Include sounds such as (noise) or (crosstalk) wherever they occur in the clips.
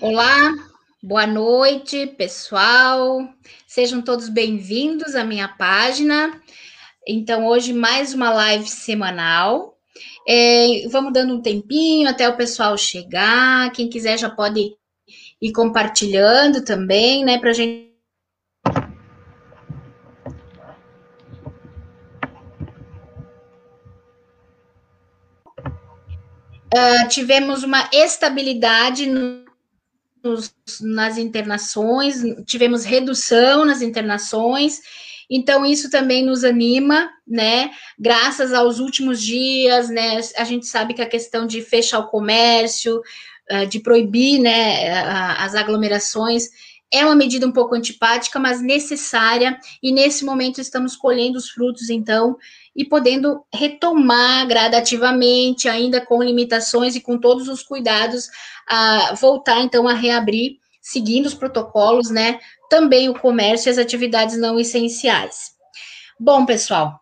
Olá, boa noite, pessoal. Sejam todos bem-vindos à minha página. Então, hoje, mais uma live semanal. É, vamos dando um tempinho até o pessoal chegar. Quem quiser já pode ir compartilhando também, né, para gente Uh, tivemos uma estabilidade nos, nas internações, tivemos redução nas internações, então isso também nos anima, né? Graças aos últimos dias, né? A gente sabe que a questão de fechar o comércio, uh, de proibir, né, as aglomerações, é uma medida um pouco antipática, mas necessária, e nesse momento estamos colhendo os frutos, então, e podendo retomar gradativamente, ainda com limitações e com todos os cuidados, a voltar então a reabrir, seguindo os protocolos, né? Também o comércio e as atividades não essenciais. Bom, pessoal,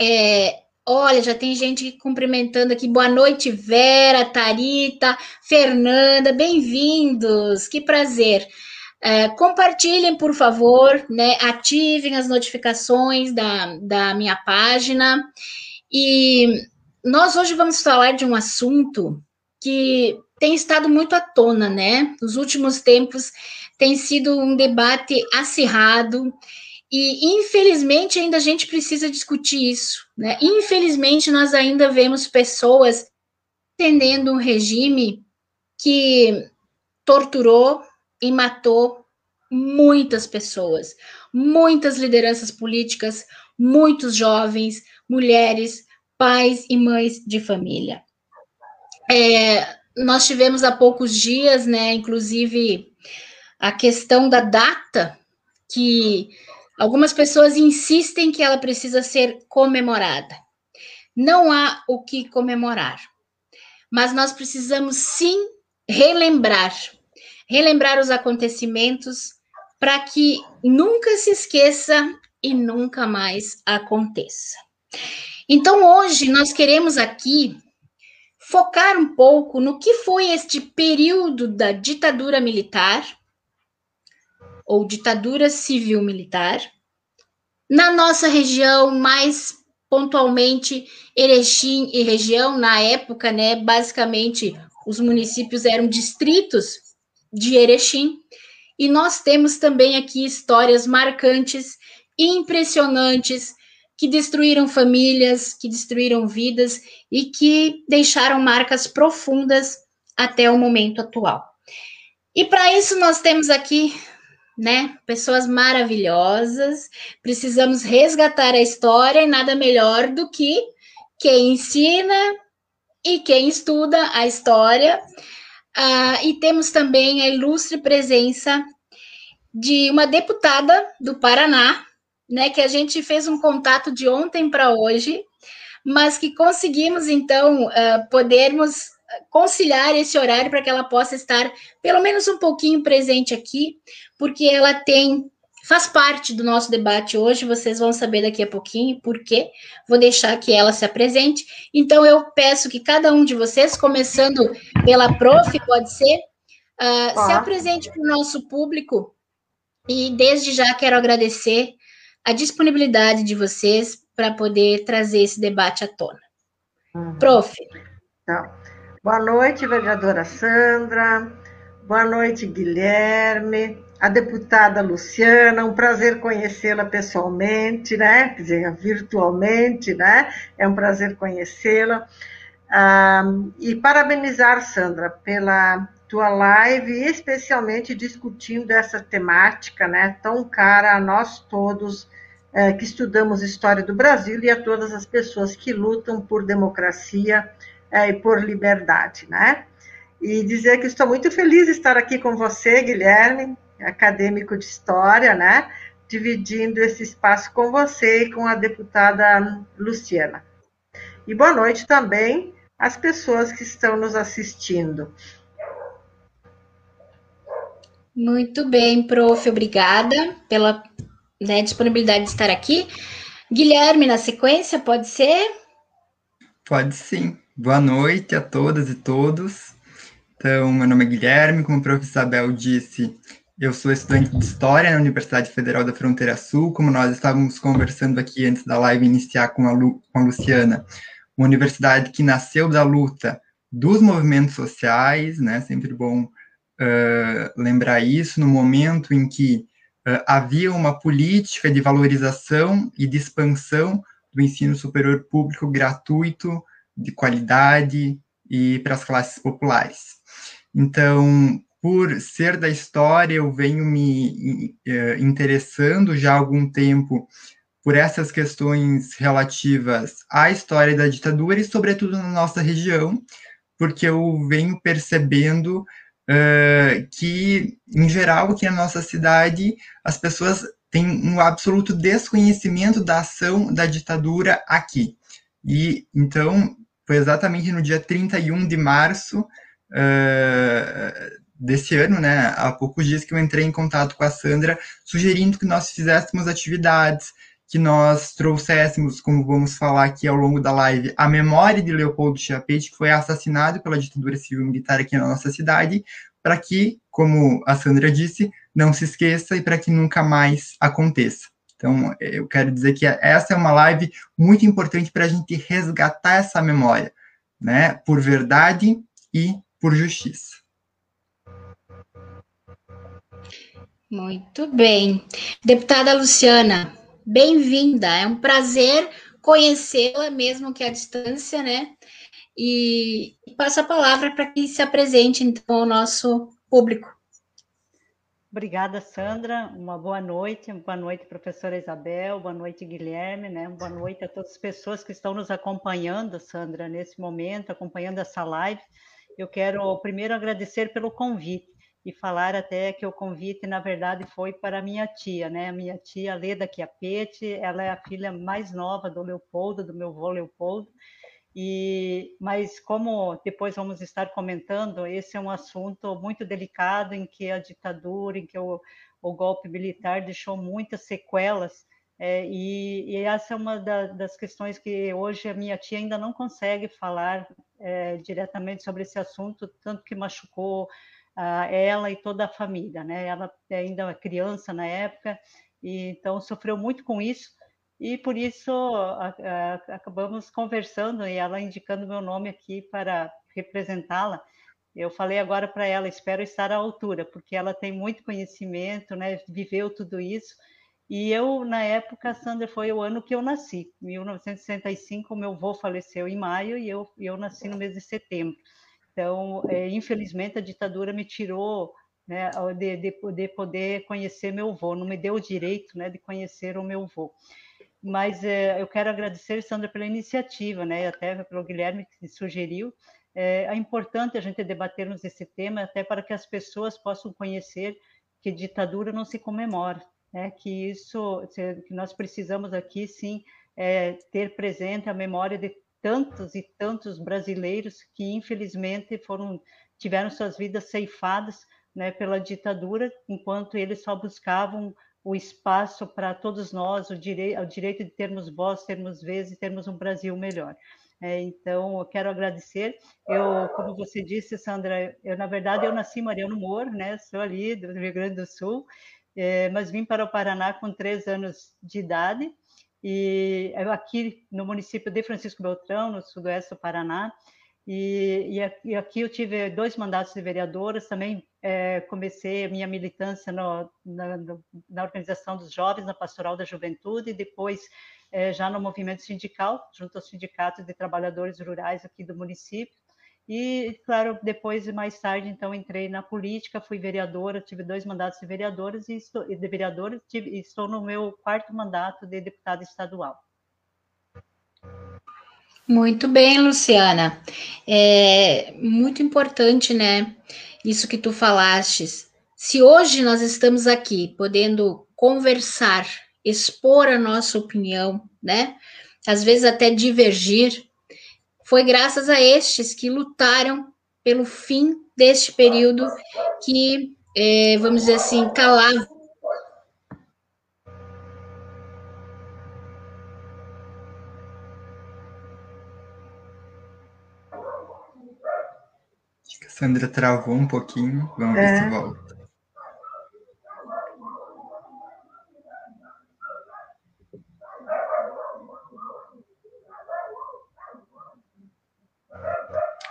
é, olha, já tem gente cumprimentando aqui. Boa noite, Vera, Tarita, Fernanda, bem-vindos, que prazer. É, compartilhem, por favor, né? Ativem as notificações da, da minha página. E nós hoje vamos falar de um assunto que tem estado muito à tona, né? Nos últimos tempos tem sido um debate acirrado e infelizmente ainda a gente precisa discutir isso, né? Infelizmente nós ainda vemos pessoas entendendo um regime que torturou, e matou muitas pessoas, muitas lideranças políticas, muitos jovens, mulheres, pais e mães de família. É, nós tivemos há poucos dias, né, inclusive, a questão da data, que algumas pessoas insistem que ela precisa ser comemorada. Não há o que comemorar, mas nós precisamos sim relembrar relembrar os acontecimentos para que nunca se esqueça e nunca mais aconteça. Então, hoje nós queremos aqui focar um pouco no que foi este período da ditadura militar ou ditadura civil-militar na nossa região, mais pontualmente Erechim e região, na época, né, basicamente os municípios eram distritos de Erechim. E nós temos também aqui histórias marcantes impressionantes que destruíram famílias, que destruíram vidas e que deixaram marcas profundas até o momento atual. E para isso nós temos aqui, né, pessoas maravilhosas. Precisamos resgatar a história e nada melhor do que quem ensina e quem estuda a história ah, e temos também a ilustre presença de uma deputada do Paraná, né, que a gente fez um contato de ontem para hoje, mas que conseguimos então uh, podermos conciliar esse horário para que ela possa estar pelo menos um pouquinho presente aqui, porque ela tem faz parte do nosso debate hoje, vocês vão saber daqui a pouquinho por quê. Vou deixar que ela se apresente. Então, eu peço que cada um de vocês, começando pela prof, pode ser, uh, se apresente para o nosso público. E desde já quero agradecer a disponibilidade de vocês para poder trazer esse debate à tona. Uhum. Prof. Então, boa noite, vereadora Sandra. Boa noite, Guilherme a deputada Luciana, um prazer conhecê-la pessoalmente, né? Quer dizer, virtualmente, né? É um prazer conhecê-la. Ah, e parabenizar, Sandra, pela tua live, especialmente discutindo essa temática, né? Tão cara a nós todos é, que estudamos história do Brasil e a todas as pessoas que lutam por democracia é, e por liberdade, né? E dizer que estou muito feliz de estar aqui com você, Guilherme, acadêmico de História, né? Dividindo esse espaço com você e com a deputada Luciana. E boa noite também às pessoas que estão nos assistindo. Muito bem, prof. Obrigada pela né, disponibilidade de estar aqui. Guilherme, na sequência, pode ser? Pode sim. Boa noite a todas e todos. Então, meu nome é Guilherme, como a professora Isabel disse, eu sou estudante de História na Universidade Federal da Fronteira Sul, como nós estávamos conversando aqui antes da live iniciar com a, Lu, com a Luciana, uma universidade que nasceu da luta dos movimentos sociais, né, sempre bom uh, lembrar isso, no momento em que uh, havia uma política de valorização e de expansão do ensino superior público gratuito, de qualidade e para as classes populares. Então, por ser da história, eu venho me uh, interessando já há algum tempo por essas questões relativas à história da ditadura e, sobretudo, na nossa região, porque eu venho percebendo uh, que, em geral, aqui na nossa cidade, as pessoas têm um absoluto desconhecimento da ação da ditadura aqui. E, então, foi exatamente no dia 31 de março uh, desse ano, né, há poucos dias que eu entrei em contato com a Sandra, sugerindo que nós fizéssemos atividades, que nós trouxéssemos, como vamos falar aqui ao longo da live, a memória de Leopoldo Chiapete, que foi assassinado pela ditadura civil militar aqui na nossa cidade, para que, como a Sandra disse, não se esqueça e para que nunca mais aconteça. Então, eu quero dizer que essa é uma live muito importante para a gente resgatar essa memória, né, por verdade e por justiça. Muito bem. Deputada Luciana, bem-vinda. É um prazer conhecê-la, mesmo que à distância, né? E passo a palavra para que se apresente, então, ao nosso público. Obrigada, Sandra. Uma boa noite. Boa noite, professora Isabel. Boa noite, Guilherme. Né? Boa noite a todas as pessoas que estão nos acompanhando, Sandra, nesse momento, acompanhando essa live. Eu quero primeiro agradecer pelo convite e falar até que o convite, na verdade, foi para minha tia, né? A minha tia Leda Chiapetti, ela é a filha mais nova do Leopoldo, do meu avô Leopoldo, e, mas como depois vamos estar comentando, esse é um assunto muito delicado em que a ditadura, em que o, o golpe militar deixou muitas sequelas, é, e, e, essa é uma da, das questões que hoje a minha tia ainda não consegue falar é, diretamente sobre esse assunto, tanto que machucou ela e toda a família, né? Ela ainda é criança na época, e então sofreu muito com isso, e por isso a, a, acabamos conversando e ela indicando meu nome aqui para representá-la. Eu falei agora para ela, espero estar à altura, porque ela tem muito conhecimento, né? Viveu tudo isso. E eu, na época, Sandra, foi o ano que eu nasci. Em 1965, meu avô faleceu em maio e eu, eu nasci no mês de setembro. Então, é, infelizmente, a ditadura me tirou né, de, de, de, poder conhecer meu avô, não me deu o direito né, de conhecer o meu avô. Mas é, eu quero agradecer, Sandra, pela iniciativa, né, até pelo Guilherme que sugeriu. É, é importante a gente debatermos esse tema, até para que as pessoas possam conhecer que ditadura não se comemora, né, que isso, que nós precisamos aqui, sim, é, ter presente a memória de tantos e tantos brasileiros que infelizmente foram tiveram suas vidas ceifadas né, pela ditadura, enquanto eles só buscavam o espaço para todos nós, o, direi o direito de termos voz, termos vez e termos um Brasil melhor. É, então, eu quero agradecer. Eu, como você disse, Sandra, eu na verdade eu nasci em Mariano Moro, né? Sou ali do Rio Grande do Sul, é, mas vim para o Paraná com três anos de idade e aqui no município de Francisco Beltrão, no sudoeste do Paraná. E, e aqui eu tive dois mandatos de vereadoras, também é, comecei a minha militância no, na, na, organização dos jovens, na Pastoral da Juventude, e depois é, já no movimento sindical, junto aos sindicatos de trabalhadores rurais aqui do município. E, claro, depois, mais tarde, então, entrei na política, fui vereadora, tive dois mandatos de vereadoras e estou, de vereadora, tive, estou no meu quarto mandato de deputada estadual. Muito bem, Luciana. É muito importante, né? Isso que tu falastes. Se hoje nós estamos aqui podendo conversar, expor a nossa opinião, né? Às vezes até divergir, foi graças a estes que lutaram pelo fim deste período que, é, vamos dizer assim, calava. Sandra travou um pouquinho, vamos é. ver se volta.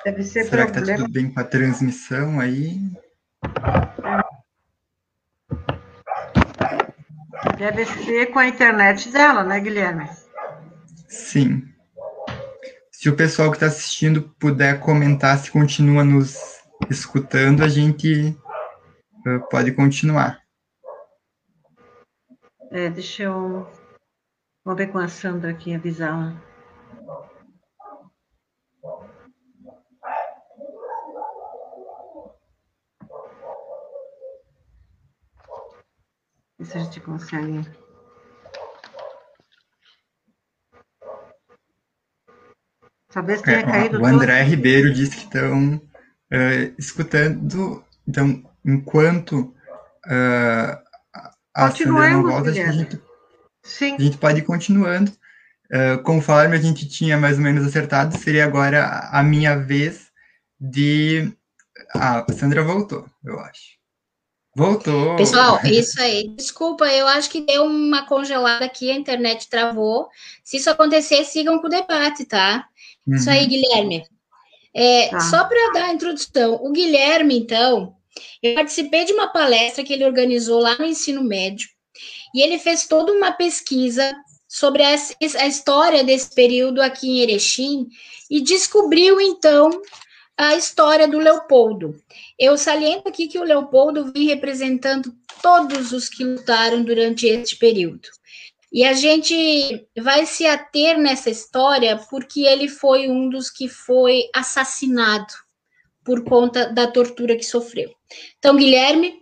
Deve ser Será problema. que tá tudo bem com a transmissão aí? Deve ser com a internet dela, né, Guilherme? Sim. Se o pessoal que está assistindo puder comentar se continua nos escutando, a gente uh, pode continuar. É, deixa eu. Vou ver com a Sandra aqui, avisar. Ver se a gente consegue. Talvez tenha é, caído. O André todo... Ribeiro disse que estão uh, escutando, então, enquanto uh, a Sandra não volta, a gente, a gente pode ir continuando. Uh, conforme a gente tinha mais ou menos acertado, seria agora a minha vez de. Ah, a Sandra voltou, eu acho. Voltou. Pessoal, isso aí. Desculpa, eu acho que deu uma congelada aqui, a internet travou. Se isso acontecer, sigam com o debate, tá? Uhum. Isso aí, uhum. Guilherme. É, tá. Só para dar a introdução, o Guilherme, então, eu participei de uma palestra que ele organizou lá no ensino médio, e ele fez toda uma pesquisa sobre a, a história desse período aqui em Erechim, e descobriu, então, a história do Leopoldo. Eu saliento aqui que o Leopoldo vem representando todos os que lutaram durante este período. E a gente vai se ater nessa história porque ele foi um dos que foi assassinado por conta da tortura que sofreu. Então, Guilherme,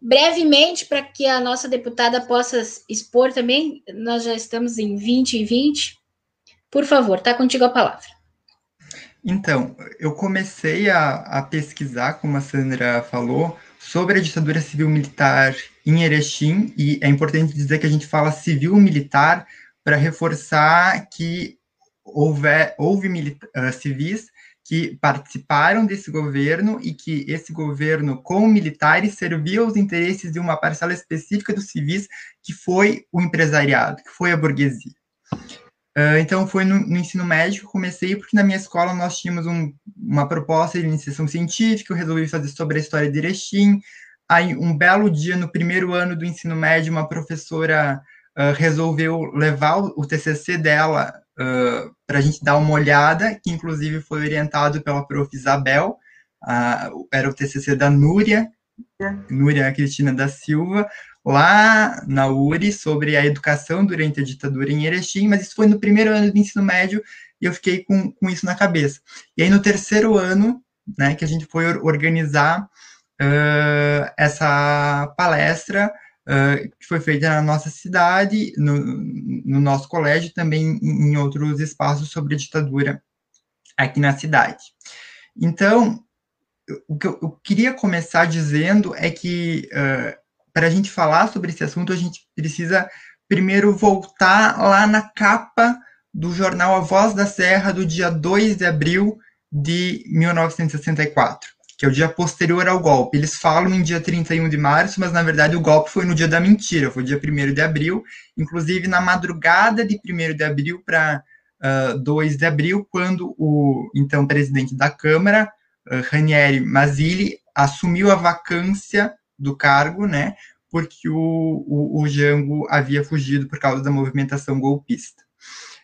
brevemente, para que a nossa deputada possa expor também, nós já estamos em 20 e 20. Por favor, está contigo a palavra. Então, eu comecei a, a, pesquisar, como a Sandra falou, sobre a ditadura civil-militar em Erechim, e é importante dizer que a gente fala civil-militar para reforçar que houve, houve uh, civis que participaram desse governo e que esse governo, com militares, servia aos interesses de uma parcela específica dos civis, que foi o empresariado, que foi a burguesia. Uh, então, foi no, no, ensino médio que comecei, porque na minha escola nós tínhamos um, uma proposta de iniciação científica, eu resolvi fazer sobre a história de Erechim. Aí, um belo dia, no primeiro ano do ensino médio, uma professora uh, resolveu levar o, o TCC dela uh, para a gente dar uma olhada, que inclusive foi orientado pela prof. Isabel, era o TCC da Núria, é. Núria Cristina da Silva, lá na URI sobre a educação durante a ditadura em Erechim, mas isso foi no primeiro ano do ensino médio e eu fiquei com, com isso na cabeça. E aí no terceiro ano, né, que a gente foi organizar uh, essa palestra uh, que foi feita na nossa cidade, no, no nosso colégio, também em, em outros espaços sobre a ditadura aqui na cidade. Então, o que eu, queria começar dizendo é que uh, para a gente falar sobre esse assunto, a gente precisa primeiro voltar lá na capa do jornal A Voz da Serra, do dia 2 de abril de 1964, que é o dia posterior ao golpe. Eles falam em dia 31 de março, mas na verdade o golpe foi no dia da mentira, foi dia 1 de abril, inclusive na madrugada de 1 de abril para uh, 2 de abril, quando o então presidente da Câmara, uh, Ranieri Mazzilli, assumiu a vacância do cargo, né? Porque o, o, o Jango havia fugido por causa da movimentação golpista.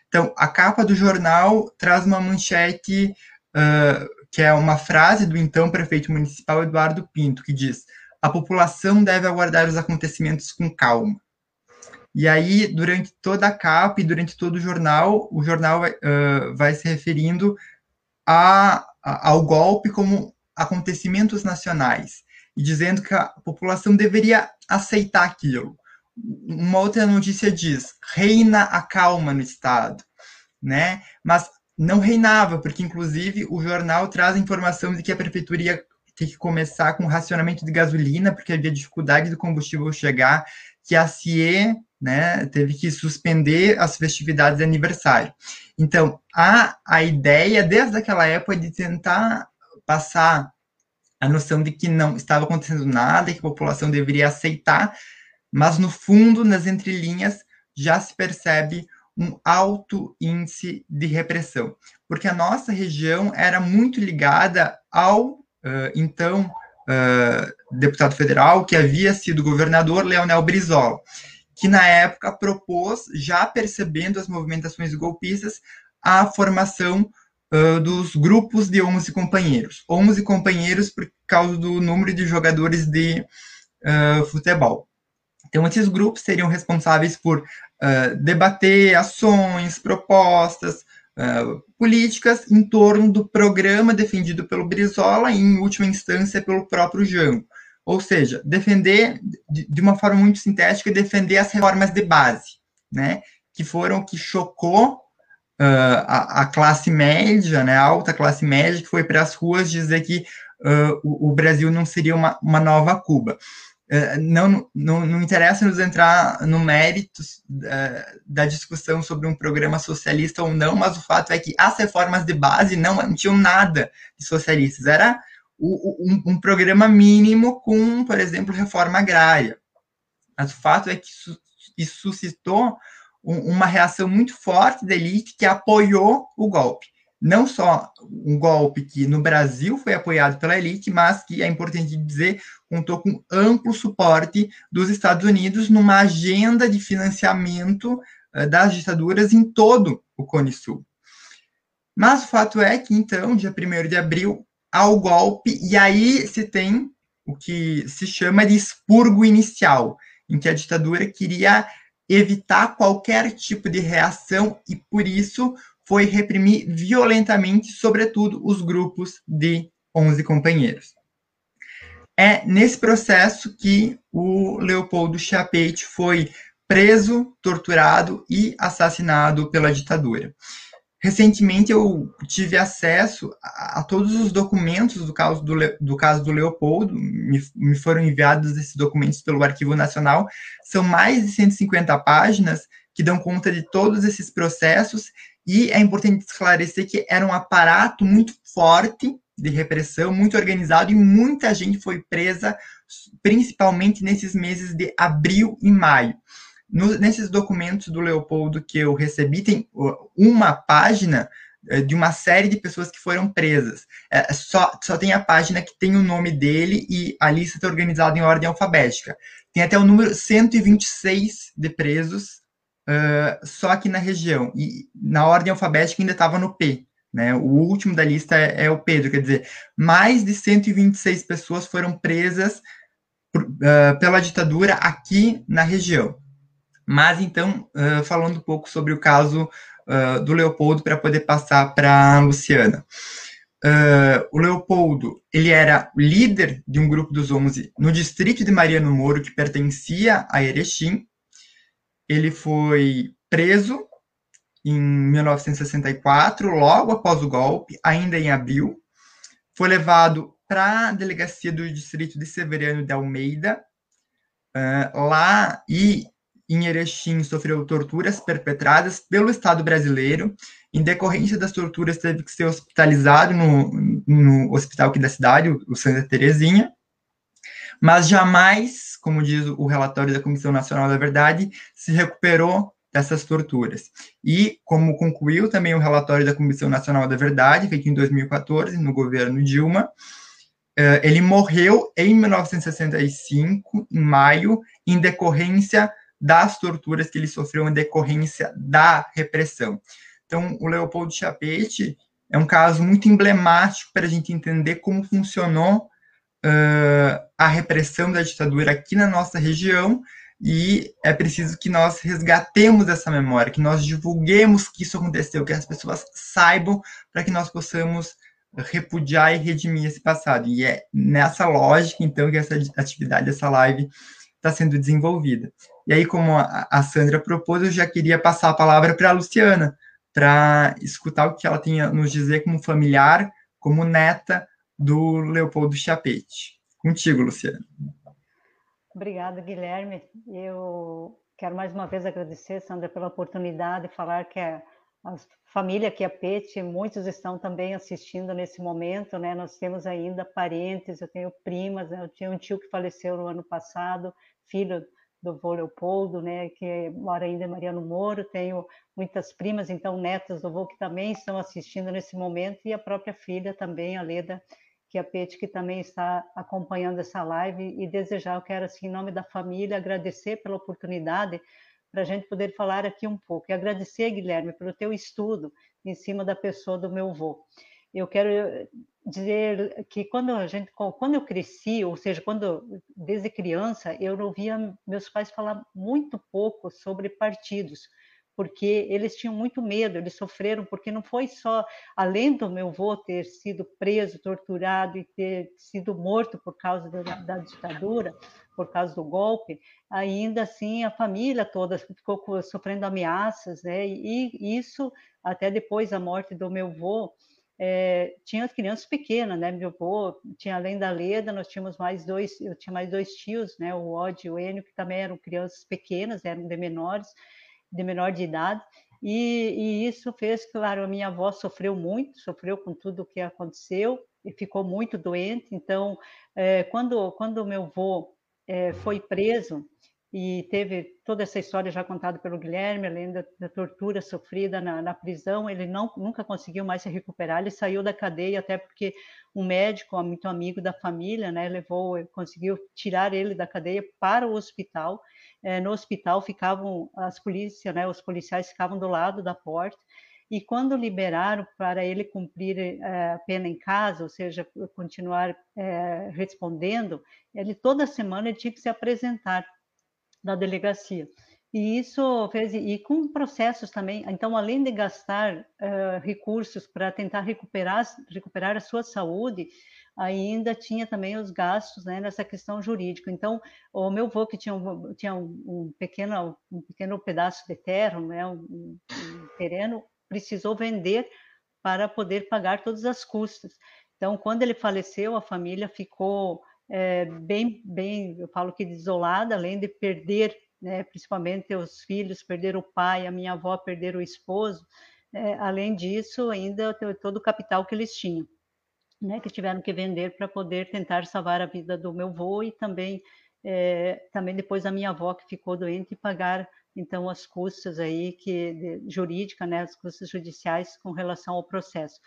Então, a capa do jornal traz uma manchete uh, que é uma frase do então prefeito municipal Eduardo Pinto, que diz: a população deve aguardar os acontecimentos com calma. E aí, durante toda a capa e durante todo o jornal, o jornal uh, vai se referindo a, a, ao golpe como acontecimentos nacionais e dizendo que a população deveria aceitar aquilo. Uma outra notícia diz: reina a calma no Estado, né? Mas não reinava, porque inclusive o jornal traz a informação de que a prefeitura ia ter que começar com racionamento de gasolina, porque havia dificuldade do combustível chegar, que a CIE né, teve que suspender as festividades de aniversário. Então, a, a ideia, desde aquela época, de tentar passar a noção de que não estava acontecendo nada, que a população deveria aceitar, mas no fundo, nas entrelinhas, já se percebe um alto índice de repressão, porque a nossa região era muito ligada ao uh, então uh, deputado federal que havia sido governador Leonel Brizola, que na época propôs, já percebendo as movimentações golpistas, a formação uh, dos grupos de 11 companheiros. 11 companheiros por causa do número de jogadores de uh, futebol. Então, esses grupos seriam responsáveis por uh, debater ações, propostas, políticas em torno do programa defendido pelo Brizola e, em última instância, pelo próprio Jango. Ou seja, defender, de, de uma forma muito sintética, defender as reformas de base, né? que foram o que chocou uh, a, a, classe média, né, a alta classe média, que foi para as ruas dizer que uh, o, o, Brasil não seria uma, uma nova Cuba. Uh, não, não, não interessa nos entrar no mérito da discussão sobre um programa socialista ou não, mas o fato é que as reformas de base não, não tinham nada de socialistas. Era um, um programa mínimo com, por exemplo, reforma agrária. Mas o fato é que isso, isso suscitou uma reação muito forte da elite que apoiou o golpe. Não só um golpe que no Brasil foi apoiado pela elite, mas que é importante dizer, contou com amplo suporte dos Estados Unidos numa agenda de financiamento uh, das ditaduras em todo o Cone Sul. Mas o fato é que, então, dia 1 de abril, há o golpe, e aí se tem o que se chama de expurgo inicial, em que a ditadura queria evitar qualquer tipo de reação e, por isso, foi reprimir violentamente, sobretudo, os grupos de 11 companheiros. É nesse processo que o Leopoldo Chapeit foi preso, torturado e assassinado pela ditadura. Recentemente eu tive acesso a, a, todos os documentos do caso do, do caso do Leopoldo, me, me, foram enviados esses documentos pelo Arquivo Nacional. São mais de 150 páginas que dão conta de todos esses processos, e é importante esclarecer que era um aparato muito forte de repressão, muito organizado, e muita gente foi presa, principalmente nesses meses de abril e maio. No, nesses documentos do Leopoldo que eu recebi, tem uma página é, de uma série de pessoas que foram presas. É, só, só tem a página que tem o nome dele e a lista está organizada em ordem alfabética. Tem até o número 126 de presos uh, só aqui na região. E na ordem alfabética ainda estava no P. Né? O último da lista é, é, o Pedro, quer dizer, mais de 126 pessoas foram presas por, uh, pela ditadura aqui na região. Mas então, uh, falando um pouco sobre o caso uh, do Leopoldo para poder passar para a Luciana. Uh, o Leopoldo, ele era líder de um grupo dos 11 no distrito de Mariano Moro, que pertencia a Erechim. Ele foi preso em 1964, logo após o golpe, ainda em abril. Foi levado para a delegacia do distrito de Severiano de Almeida. Uh, lá, e em Erechim sofreu torturas perpetradas pelo Estado brasileiro. Em decorrência das torturas, teve que ser hospitalizado no, no hospital aqui da cidade, o Santa Terezinha. Mas jamais, como diz o relatório da Comissão Nacional da Verdade, se recuperou dessas torturas. E, como concluiu também o relatório da Comissão Nacional da Verdade, feito em 2014, no governo Dilma, eh, ele morreu em 1965, em maio, em decorrência das torturas que ele sofreu em decorrência da repressão. Então, o Leopoldo Chapete é um caso muito emblemático para a gente entender como funcionou uh, a repressão da ditadura aqui na nossa região e é preciso que nós resgatemos essa memória, que nós divulguemos que isso aconteceu, que as pessoas saibam para que nós possamos repudiar e redimir esse passado. E é nessa lógica, então, que essa atividade, essa live está sendo desenvolvida. E aí, como a Sandra propôs, eu já queria passar a palavra para a Luciana, para escutar o que ela tem a nos dizer como familiar, como neta do Leopoldo Chapete. Contigo, Luciana. Obrigada, Guilherme. Eu quero mais uma vez agradecer, Sandra, pela oportunidade de falar que a família que é Pete, muitos estão também assistindo nesse momento, né? Nós temos ainda parentes, eu tenho primas, né? eu tinha um tio que faleceu no ano passado, filho do vô Leopoldo, né, que mora ainda em Mariano Moro, tenho muitas primas, então netas do vô que também estão assistindo nesse momento, e a própria filha também, a Leda, que é que também está acompanhando essa live, e desejar, eu quero, assim, em nome da família, agradecer pela oportunidade para a gente poder falar aqui um pouco. E agradecer, Guilherme, pelo teu estudo em cima da pessoa do meu avô. Eu quero dizer que quando a gente, quando eu cresci, ou seja, quando desde criança, eu ouvia meus pais falar muito pouco sobre partidos porque eles tinham muito medo, eles sofreram, porque não foi só, além do meu avô ter sido preso, torturado e ter sido morto por causa da, da ditadura, por causa do golpe, ainda assim a família toda ficou sofrendo ameaças, né? E isso, até depois da morte do meu avô, é, tinha crianças pequenas, né? Meu avô tinha além da Leda, nós tínhamos mais dois, eu tinha mais dois tios, né? O Odd e o Enio, que também eram crianças pequenas, eram de menores, de menor de idade, e, e, isso fez, claro, a minha avó sofreu muito, sofreu com tudo o que aconteceu, e ficou muito doente, então, é, quando, quando meu avô é, foi preso, e teve toda essa história já contada pelo Guilherme, além da, da tortura sofrida na, na, prisão, ele não, nunca conseguiu mais se recuperar, ele saiu da cadeia até porque um médico, muito amigo da família, né, levou, conseguiu tirar ele da cadeia para o hospital, é, no hospital ficavam as polícias, né, os policiais ficavam do lado da porta, e quando liberaram para ele cumprir é, a pena em casa, ou seja, continuar é, respondendo, ele toda semana ele tinha que se apresentar da delegacia. E isso fez, e com processos também, então, além de gastar uh, recursos para tentar recuperar, recuperar a sua saúde, ainda tinha também os gastos né, nessa questão jurídica. Então, o meu avô, que tinha um, tinha um, um pequeno, um pequeno pedaço de terra, né, um, um terreno, precisou vender para poder pagar todas as custas. Então, quando ele faleceu, a família ficou é, bem, bem, eu falo que desolada, além de perder, né, principalmente os filhos, perder o pai, a minha avó perder o esposo, é, além disso, ainda todo o capital que eles tinham, né, que tiveram que vender para poder tentar salvar a vida do meu avô e também, é, também depois a minha avó que ficou doente e pagar então as custas aí que jurídica, né, as custas judiciais com relação ao processo.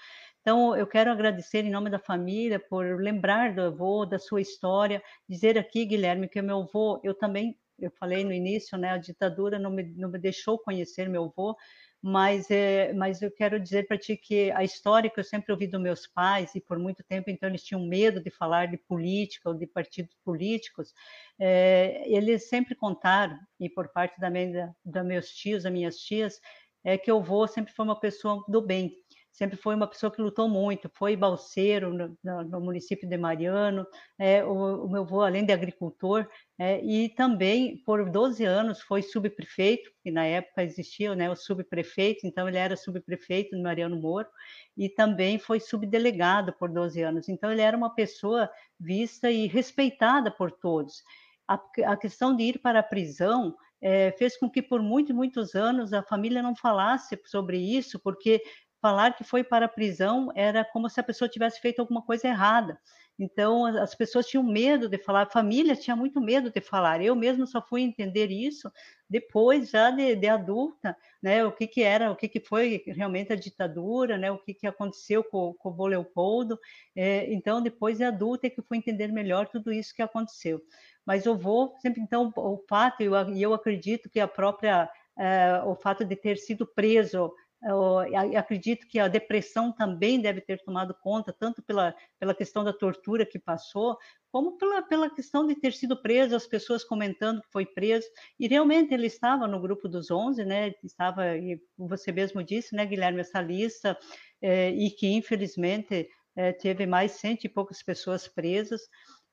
Então, eu quero agradecer em nome da família por lembrar do avô, da sua história, dizer aqui, Guilherme, que meu avô, eu também, eu falei no início, né, a ditadura não me, não me deixou conhecer meu avô, mas, é, mas eu quero dizer para ti que a história que eu sempre ouvi dos meus pais, e por muito tempo, então, eles tinham medo de falar de política ou de partidos políticos, é, eles sempre contaram, e por parte da, minha, da meus tios, das minhas tias, é que o avô sempre foi uma pessoa do bem, sempre foi uma pessoa que lutou muito, foi balseiro no, no, município de Mariano, é, o, o, meu avô, além de agricultor, é, e também por 12 anos foi subprefeito, que na época existia né, o subprefeito, então ele era subprefeito no Mariano Moro, e também foi subdelegado por 12 anos, então ele era uma pessoa vista e respeitada por todos. A, a questão de ir para a prisão é, fez com que por muitos, muitos anos a família não falasse sobre isso, porque falar que foi para a prisão era como se a pessoa tivesse feito alguma coisa errada. Então, as pessoas tinham medo de falar, a família tinha muito medo de falar. Eu mesmo só fui entender isso depois, já de, de adulta, né, o que, que era, o que, que foi realmente a ditadura, né, o que, que aconteceu com, com o Leopoldo. É, então, depois de adulta é que fui entender melhor tudo isso que aconteceu. Mas eu vou sempre, então, o fato, e eu, eu acredito que a própria, é, o fato de ter sido preso eu acredito que a depressão também deve ter tomado conta, tanto pela, pela questão da tortura que passou, como pela, pela questão de ter sido preso, as pessoas comentando que foi preso, e realmente ele estava no grupo dos 11, né, estava, e você mesmo disse, né, Guilherme, essa lista, é, e que infelizmente é, teve mais cento e poucas pessoas presas,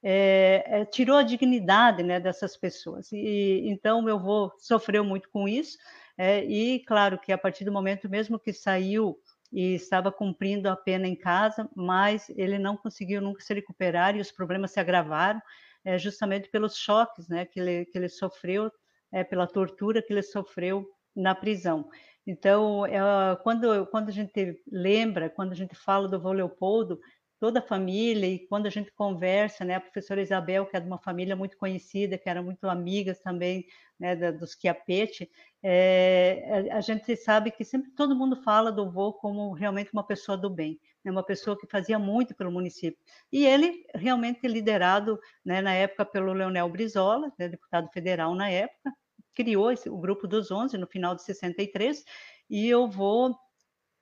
é, é, tirou a dignidade né, dessas pessoas. E então meu avô sofreu muito com isso, é, e claro que a partir do momento mesmo que saiu e estava cumprindo a pena em casa, mas ele não conseguiu nunca se recuperar e os problemas se agravaram, é, justamente pelos choques né, que, ele, que ele sofreu, é, pela tortura que ele sofreu na prisão. Então, é, quando, quando a gente lembra, quando a gente fala do vô Leopoldo, toda a família, e quando a gente conversa, né, a professora Isabel, que é de uma família muito conhecida, que era muito amigas também né, da, dos Chiapete, é, a, gente sabe que sempre todo mundo fala do vô como realmente uma pessoa do bem, né, uma pessoa que fazia muito pelo município. E ele realmente liderado né, na época pelo Leonel Brizola, né, deputado federal na época, criou esse, o grupo dos 11 no final de 63, e eu vou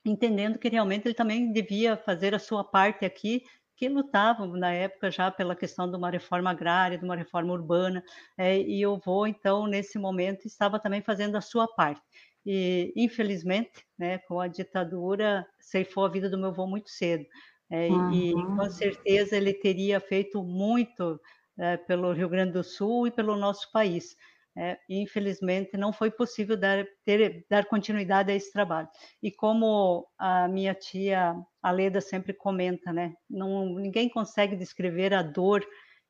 entendendo que realmente ele também devia fazer a sua parte aqui, que lutavam na época já pela questão de uma reforma agrária, de uma reforma urbana, é, e o vô, então, nesse momento, estava também fazendo a sua parte. E, infelizmente, né, com a ditadura, ceifou a vida do meu avô muito cedo. É, uhum. E, com certeza, ele teria feito muito é, pelo Rio Grande do Sul e pelo nosso país é, infelizmente não foi possível dar, ter, dar continuidade a esse trabalho. E como a minha tia Aleda sempre comenta, né, não, ninguém consegue descrever a dor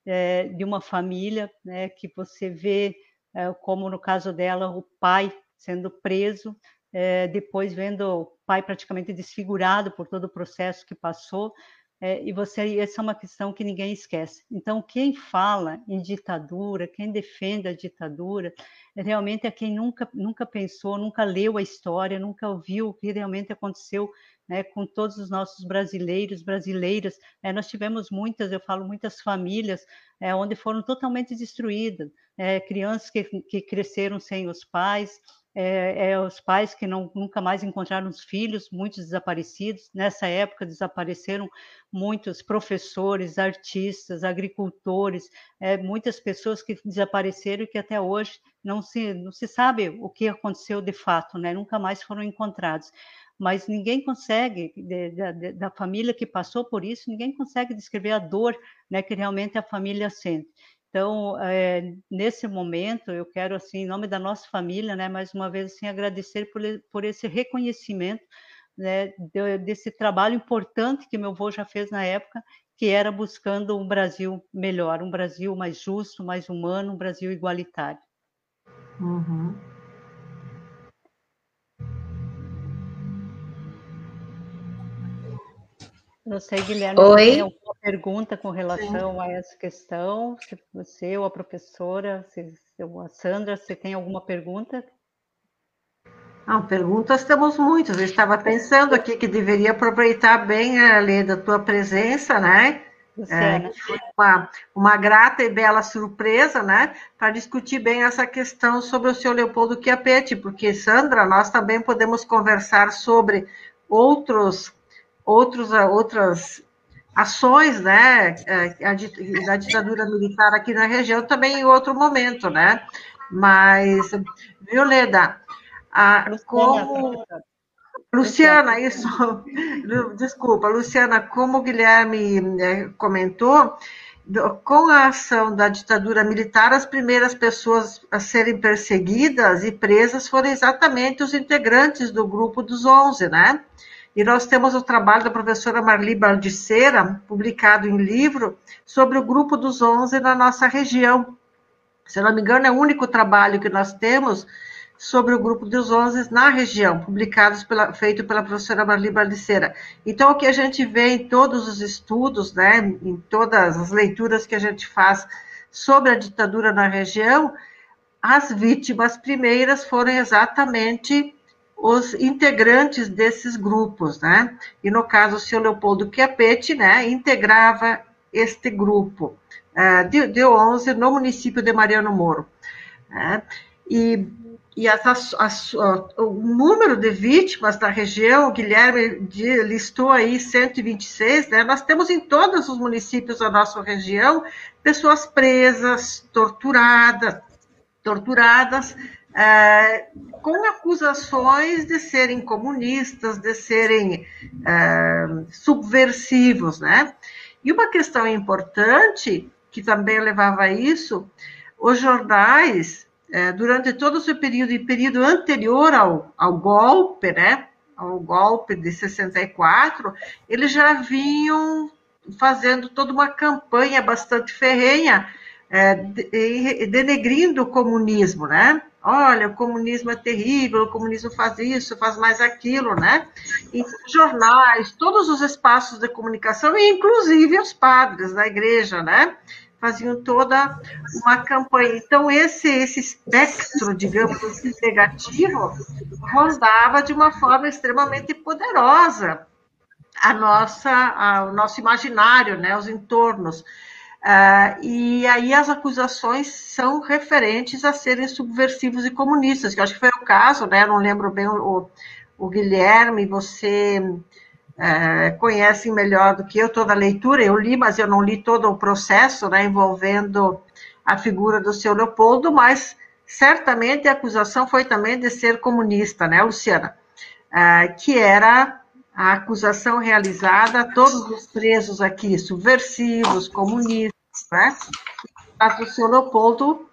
é, de uma família né, que você vê, é, como no caso dela, o pai sendo preso, é, depois vendo o pai praticamente desfigurado por todo o processo que passou, é, e você, essa é uma questão que ninguém esquece. Então, quem fala em ditadura, quem defende a ditadura, realmente é quem nunca, nunca pensou, nunca leu a história, nunca ouviu o que realmente aconteceu né, com todos os nossos brasileiros, brasileiras. É, nós tivemos muitas, eu falo, muitas famílias é, onde foram totalmente destruídas, é, crianças que, que cresceram sem os pais, é, é, os pais que não, nunca mais encontraram os filhos, muitos desaparecidos. Nessa época desapareceram muitos professores, artistas, agricultores, é, muitas pessoas que desapareceram e que até hoje não se, não se sabe o que aconteceu de fato, né? nunca mais foram encontrados. Mas ninguém consegue, de, da família que passou por isso, ninguém consegue descrever a dor né, que realmente a família sente. Então, é, nesse momento, eu quero, assim, em nome da nossa família, né, mais uma vez, assim, agradecer por, por esse reconhecimento, né, de, desse trabalho importante que meu avô já fez na época, que era buscando um Brasil melhor, um Brasil mais justo, mais humano, um Brasil igualitário. Uhum. Não sei, Guilherme, Oi? tem alguma pergunta com relação Sim. a essa questão? Se você ou a professora, se, ou a Sandra, se tem alguma pergunta? Não, perguntas temos muitas. Eu estava pensando aqui que deveria aproveitar bem a lei da tua presença, né? É, foi uma, uma grata e bela surpresa, né? Para discutir bem essa questão sobre o seu Leopoldo Chiapetti, porque, Sandra, nós também podemos conversar sobre outros outros, outras ações né, é, da ditadura militar aqui na região também em outro momento, né? Mas, Violeda, a, como... Luciana, isso, (laughs) desculpa, Luciana, como o Guilherme é, comentou, com a ação da ditadura militar, as primeiras pessoas a serem perseguidas e presas foram exatamente os integrantes do grupo dos 11, né? E nós temos o trabalho da professora Marli Baldiceira, publicado em livro, sobre o grupo dos 11 na nossa região. Se não me engano, é o único trabalho que nós temos sobre o grupo dos 11 na região, publicados pela, feito pela professora Marli Baldiceira. Então, o que a gente vê em todos os estudos, né, em todas as leituras que a gente faz sobre a ditadura na região, as vítimas primeiras foram exatamente os integrantes desses grupos, né? E no caso, o seu Leopoldo Chiapetti, né, integrava este grupo uh, de, de 11 no município de Mariano Moro. Né? E, e as, as, o número de vítimas da região, o Guilherme listou aí 126, né? Nós temos em todos os municípios da nossa região pessoas presas, torturadas, torturadas, é, com acusações de serem comunistas, de serem é, subversivos, né? E uma questão importante, que também levava a isso, os jornais, é, durante todo o seu período e período anterior ao, ao golpe, né? Ao golpe de 64, eles já vinham fazendo toda uma campanha bastante ferrenha, é, denegrindo o comunismo, né? Olha, o comunismo é terrível, o comunismo faz isso, faz mais aquilo, né? Em jornais, todos os espaços de comunicação, e inclusive os padres da igreja, né? Faziam toda uma campanha. Então, esse, esse espectro, digamos assim, negativo, rondava de uma forma extremamente poderosa a nossa, a, o nosso imaginário, né? Os entornos. Uh, e aí as acusações são referentes a serem subversivos e comunistas, que eu acho que foi o caso, né? Não lembro bem o, o Guilherme, você uh, conhece melhor do que eu toda a leitura, eu li, mas eu não li todo o processo, né? Envolvendo a figura do seu Leopoldo, mas certamente a acusação foi também de ser comunista, né, Luciana? Uh, que era a acusação realizada a todos os presos aqui, subversivos, comunistas, né? O senhor Leopoldo,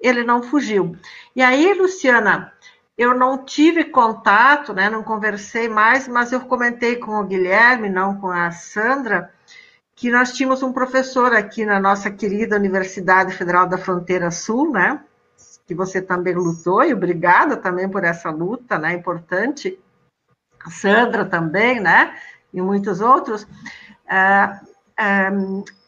ele não fugiu. E aí, Luciana, eu não tive contato, né, não conversei mais, mas eu comentei com o Guilherme, não com a Sandra, que nós tínhamos um professor aqui na nossa querida Universidade Federal da Fronteira Sul, né, que você também lutou, e obrigada também por essa luta, né, importante, a Sandra também, né? E muitos outros. Ah, ah,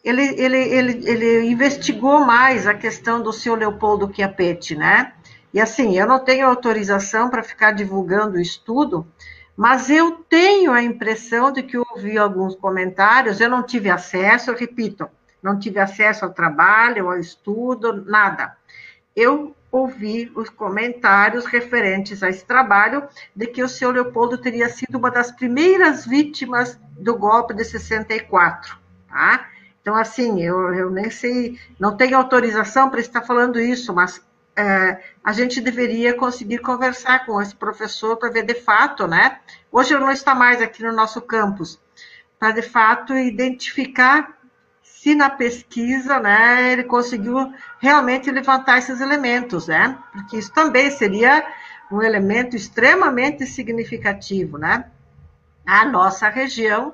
ele, ele, ele, ele investigou mais a questão do seu Leopoldo Chiapetti, né? E assim, eu não tenho autorização para ficar divulgando o estudo, mas eu tenho a impressão de que ouvi alguns comentários, eu não tive acesso, eu repito, não tive acesso ao trabalho, ao estudo, nada. Eu ouvir os comentários referentes a esse trabalho de que o seu Leopoldo teria sido uma das primeiras vítimas do golpe de 64, tá? Então, assim, eu, eu nem sei, não tenho autorização para estar falando isso, mas é, a gente deveria conseguir conversar com esse professor para ver de fato, né? Hoje ele não está mais aqui no nosso campus, para de fato identificar se na pesquisa, né, ele conseguiu realmente levantar esses elementos, né? Porque isso também seria um elemento extremamente significativo, né? A nossa região,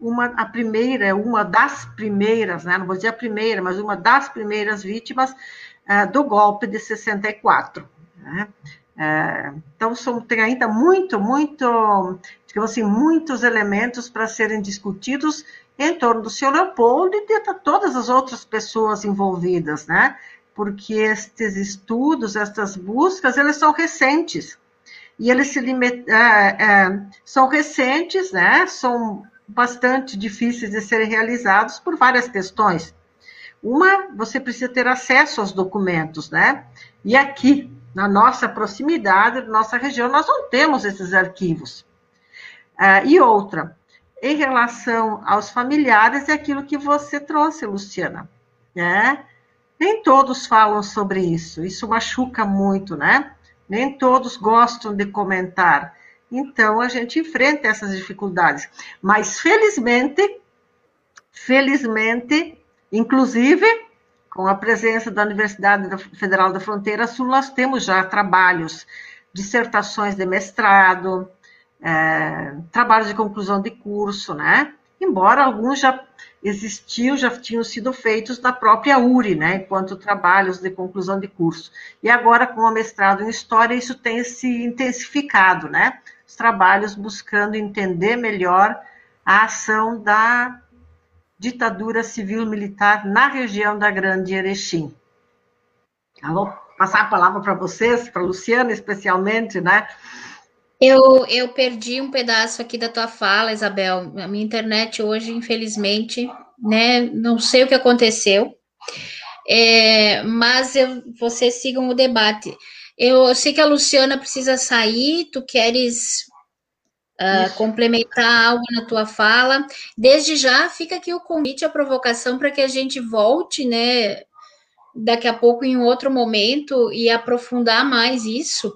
uma a primeira, uma das primeiras, né? Não vou dizer a primeira, mas uma das primeiras vítimas uh, do golpe de 64, né? Uh, então, são, tem ainda muito, muito, digamos assim, muitos elementos para serem discutidos em torno do seu Leopoldo e de todas as outras pessoas envolvidas, né? Porque estes estudos, estas buscas, eles são recentes. E eles se limitam, é, é, são recentes, né? São bastante difíceis de serem realizados por várias questões. Uma, você precisa ter acesso aos documentos, né? E aqui, na nossa proximidade, na nossa região, nós não temos esses arquivos. Uh, e outra, em relação aos familiares é aquilo que você trouxe, Luciana, né? Nem todos falam sobre isso, isso machuca muito, né? Nem todos gostam de comentar. Então, a gente enfrenta essas dificuldades. Mas, felizmente, felizmente, inclusive, com a presença da Universidade Federal da Fronteira Sul, nós temos já trabalhos, dissertações de mestrado, é, trabalhos de conclusão de curso, né? Embora alguns já existiam, já tinham sido feitos na própria URI, né? Enquanto trabalhos de conclusão de curso. E agora, com o mestrado em História, isso tem se intensificado, né? Os trabalhos buscando entender melhor a ação da ditadura civil-militar na região da Grande Erechim. Vou passar a palavra para vocês, para a Luciana especialmente, né? Eu, eu perdi um pedaço aqui da tua fala, Isabel. A minha internet hoje, infelizmente, né? Não sei o que aconteceu. É, mas eu, vocês sigam o debate. Eu, eu, sei que a Luciana precisa sair, tu queres uh, complementar algo na tua fala. Desde já, fica aqui o convite, a provocação para que a gente volte, né? Daqui a pouco, em outro momento, e aprofundar mais isso.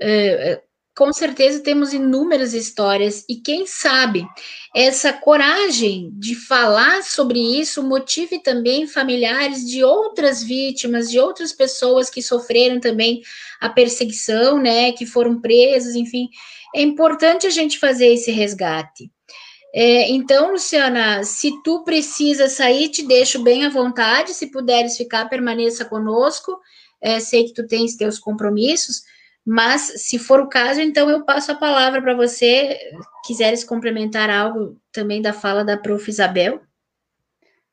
Uh, com certeza temos inúmeras histórias e quem sabe essa coragem de falar sobre isso motive também familiares de outras vítimas, de outras pessoas que sofreram também a perseguição, né, que foram presas, enfim, é importante a gente fazer esse resgate. É, então, Luciana, se tu precisa sair, te deixo bem à vontade. Se puderes ficar, permaneça conosco. é, sei que tu tens teus compromissos, mas se for o caso, então eu passo a palavra para você, quiseres complementar algo também da fala da prof. Isabel.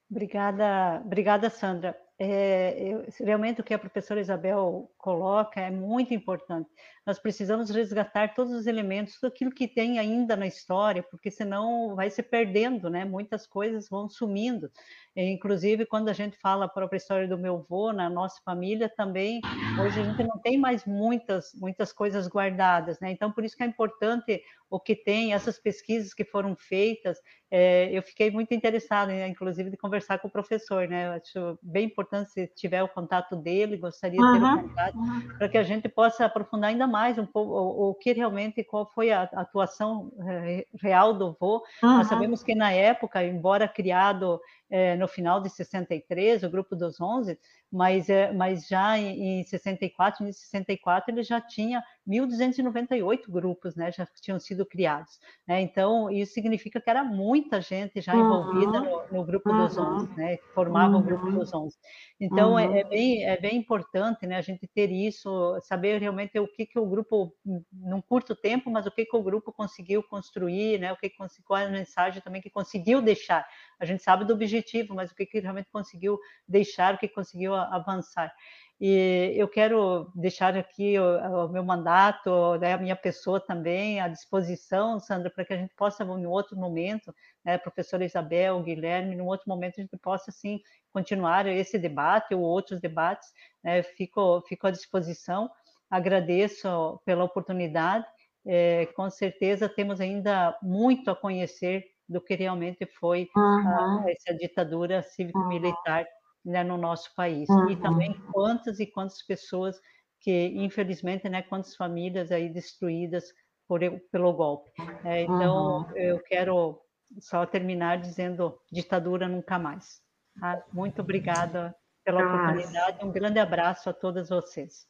Obrigada, obrigada, Sandra. É, eu, realmente o que a professora Isabel coloca é muito importante. Nós precisamos resgatar todos os elementos, tudo aquilo que tem ainda na história, porque senão vai se perdendo, né? Muitas coisas vão sumindo. Inclusive, quando a gente fala a própria história do meu avô, na nossa família também, hoje a gente não tem mais muitas, muitas coisas guardadas, né? Então, por isso que é importante o que tem, essas pesquisas que foram feitas. É, eu fiquei muito interessada, inclusive, de conversar com o professor, né? Eu acho bem importante se tiver o contato dele, gostaria de ter uhum, o contato, uhum. para que a gente possa aprofundar ainda mais um pouco o, o que realmente, qual foi a atuação é, real do vô. Uhum. Nós sabemos que na época, embora criado é, no final de 63, o grupo dos 11, mas, é, mas já em, em 64, em 64 ele já tinha 1.298 grupos, né, já tinham sido criados. Né? Então, isso significa que era muita gente já envolvida uhum. no, no, grupo uhum. dos 11, né, que formava uhum. o grupo dos 11. Então, uhum. é, é, bem, é bem importante né, a gente ter isso, saber realmente o que, que o grupo, num curto tempo, mas o que, que o grupo conseguiu construir, né, o que, que qual é a mensagem também que conseguiu deixar. A gente sabe do objetivo, mas o que, que realmente conseguiu deixar, o que conseguiu avançar. E eu quero deixar aqui o, o meu mandato, né, a minha pessoa também à disposição, Sandra, para que a gente possa, em outro momento, né, professora Isabel, Guilherme, em outro momento a gente possa, assim, continuar esse debate ou outros debates. Né, fico, fico à disposição, agradeço pela oportunidade. É, com certeza temos ainda muito a conhecer do que realmente foi uhum. a, essa ditadura cívico-militar né, no nosso país. Uhum. E também quantas e quantas pessoas que, infelizmente, né, quantas famílias aí destruídas por, pelo golpe. É, então, uhum. eu quero só terminar dizendo ditadura nunca mais. Tá? Muito obrigada pela Nossa. oportunidade. Um grande abraço a todas vocês.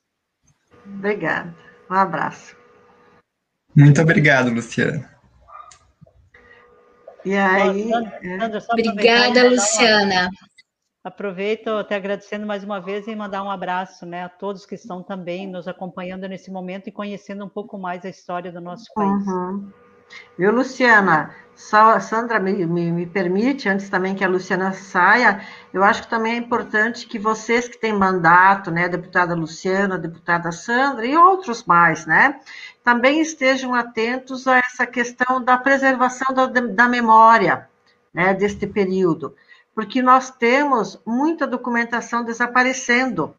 Obrigada. Um abraço. Muito obrigado, Luciana. E aí. Sandra, Obrigada, Luciana. Aproveito até agradecendo mais uma vez e mandar um abraço né, a todos que estão também nos acompanhando nesse momento e conhecendo um pouco mais a história do nosso país. Uhum. Viu, Luciana? Sandra, me, me, me, permite, antes também que a Luciana saia, eu acho que também é importante que vocês que têm mandato, né, deputada Luciana, deputada Sandra e outros mais, né, também estejam atentos a essa questão da preservação da, da memória, né, deste período porque nós temos muita documentação desaparecendo.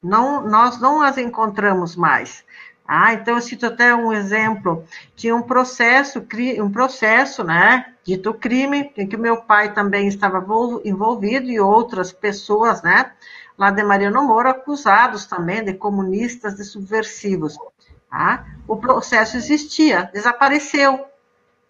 Não, nós não as encontramos mais. Ah, então eu cito até um exemplo. Tinha um processo, um processo, né, dito crime, em que meu pai também estava envolvido e outras pessoas, né, lá de Mariano Moura, acusados também de comunistas, de subversivos. Ah, o processo existia, desapareceu.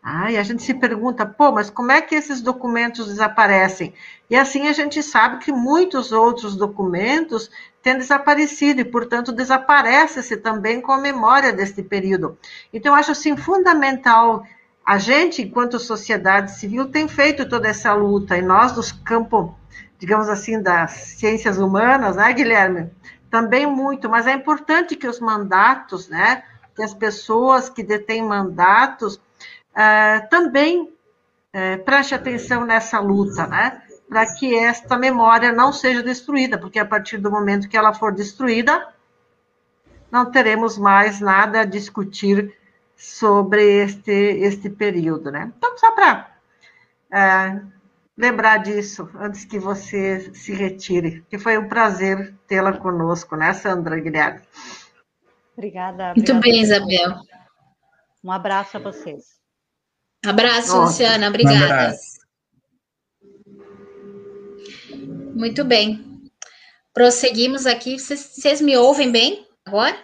Ah, e a gente se pergunta, pô, mas como é que esses documentos desaparecem? E assim a gente sabe que muitos outros documentos têm desaparecido e, portanto, desaparece-se também com a memória deste período. Então, acho assim fundamental. A gente, enquanto sociedade civil, tem feito toda essa luta, e nós, dos campos, digamos assim, das ciências humanas, né, Guilherme? Também muito, mas é importante que os mandatos, né, que as pessoas que detêm mandatos, uh, também uh, preste atenção nessa luta, né? Para que esta memória não seja destruída, porque a partir do momento que ela for destruída, não teremos mais nada a discutir sobre este, este período, né? Então, só para uh, lembrar disso antes que você se retire, que foi um prazer tê-la conosco, né, Sandra Guilherme? Obrigada. Muito obrigada. bem, Isabel. Um abraço a vocês. Abraço, Nossa. Luciana. Obrigada. Um abraço. Muito bem. Prosseguimos aqui. Vocês me ouvem bem agora?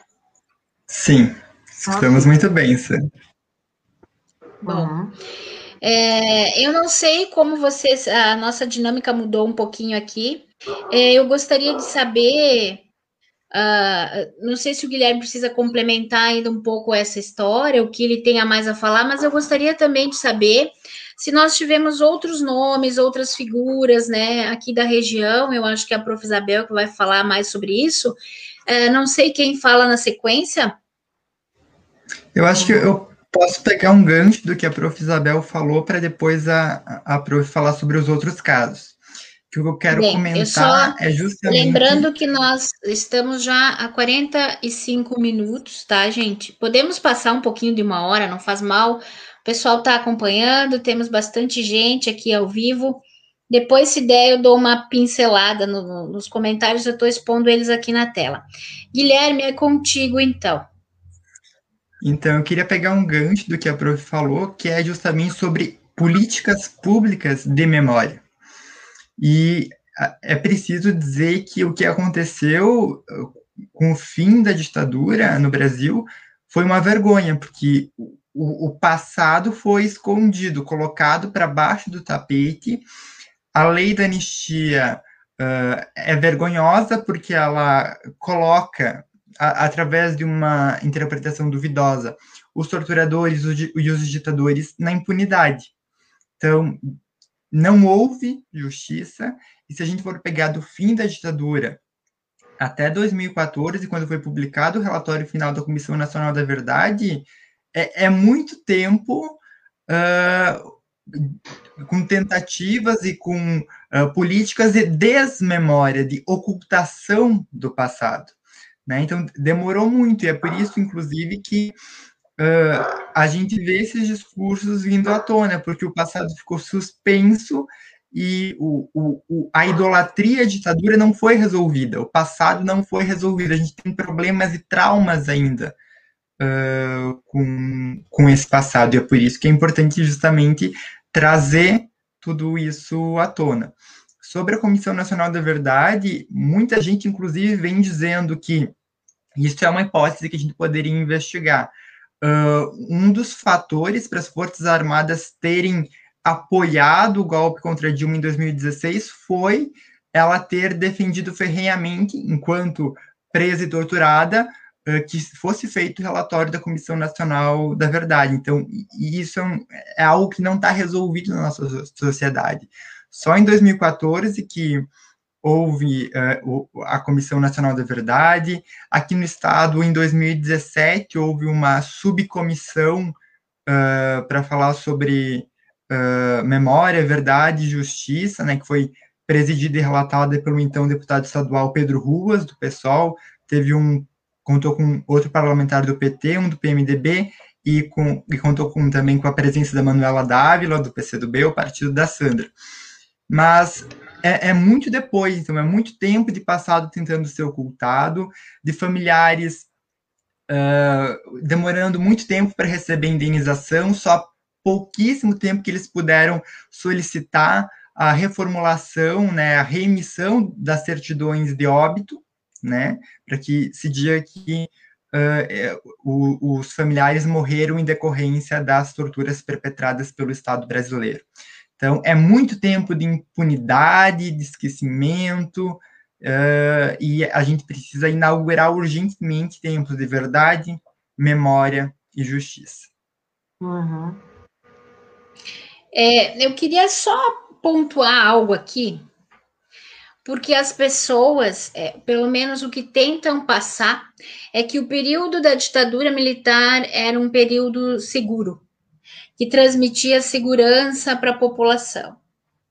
Sim, estamos muito bem, Sam. Bom, é, eu não sei como vocês. A nossa dinâmica mudou um pouquinho aqui. É, eu gostaria de saber Uh, não sei se o Guilherme precisa complementar ainda um pouco essa história, o que ele tem a mais a falar, mas eu gostaria também de saber se nós tivemos outros nomes, outras figuras, né, aqui da região. Eu acho que é a prof. Isabel que vai falar mais sobre isso. Uh, não sei quem fala na sequência. Eu acho que eu posso pegar um gancho do que a prof. Isabel falou para depois a, a prof. falar sobre os outros casos que eu quero Bem, comentar é justamente. Lembrando que nós estamos já a 45 minutos, tá, gente? Podemos passar um pouquinho de uma hora, não faz mal. O pessoal está acompanhando, temos bastante gente aqui ao vivo. Depois, se der, eu dou uma pincelada no, nos comentários, eu estou expondo eles aqui na tela. Guilherme, é contigo então. Então, eu queria pegar um gancho do que a prof falou, que é justamente sobre políticas públicas de memória. E é preciso dizer que o que aconteceu uh, com o fim da ditadura no Brasil foi uma vergonha, porque o, o passado foi escondido, colocado para baixo do tapete. A lei da anistia uh, é vergonhosa porque ela coloca, a, através de uma interpretação duvidosa, os torturadores e os ditadores na impunidade. Então, não houve justiça, e se a gente for pegar do fim da ditadura até 2014, quando foi publicado o relatório final da Comissão Nacional da Verdade, é, é muito tempo uh, com tentativas e com uh, políticas de desmemória, de ocultação do passado. Né? Então, demorou muito, e é por isso, inclusive, que uh, a gente vê esses discursos vindo à tona, porque o passado ficou suspenso e o, o, a idolatria à ditadura não foi resolvida, o passado não foi resolvido, a gente tem problemas e traumas ainda uh, com, com esse passado, e é por isso que é importante justamente trazer tudo isso à tona. Sobre a Comissão Nacional da Verdade, muita gente, inclusive, vem dizendo que isso é uma hipótese que a gente poderia investigar. Uh, um dos fatores para as Forças Armadas terem apoiado o golpe contra Dilma em 2016 foi ela ter defendido ferrenhamente, enquanto presa e torturada, uh, que fosse feito o relatório da Comissão Nacional da Verdade. Então, isso é, um, é algo que não está resolvido na nossa sociedade. Só em 2014 que houve uh, a Comissão Nacional da Verdade. Aqui no Estado, em 2017, houve uma subcomissão uh, para falar sobre uh, memória, verdade e justiça, né, que foi presidida e relatada pelo então deputado estadual Pedro Ruas, do PSOL. Teve um, contou com outro parlamentar do PT, um do PMDB, e, com, e contou com, também com a presença da Manuela Dávila, do PCdoB, o partido da Sandra. Mas é, é, muito depois, então é muito tempo de passado tentando ser ocultado, de familiares uh, demorando muito tempo para receber indenização, só pouquíssimo tempo que eles puderam solicitar a reformulação, né, a reemissão das certidões de óbito, né, para que se diga que uh, o, os familiares morreram em decorrência das torturas perpetradas pelo Estado brasileiro. Então, é muito tempo de impunidade, de esquecimento, uh, e a gente precisa inaugurar urgentemente tempos de verdade, memória e justiça. Uhum. É, eu queria só pontuar algo aqui, porque as pessoas, é, pelo menos o que tentam passar, é que o período da ditadura militar era um período seguro que transmitia segurança para a população,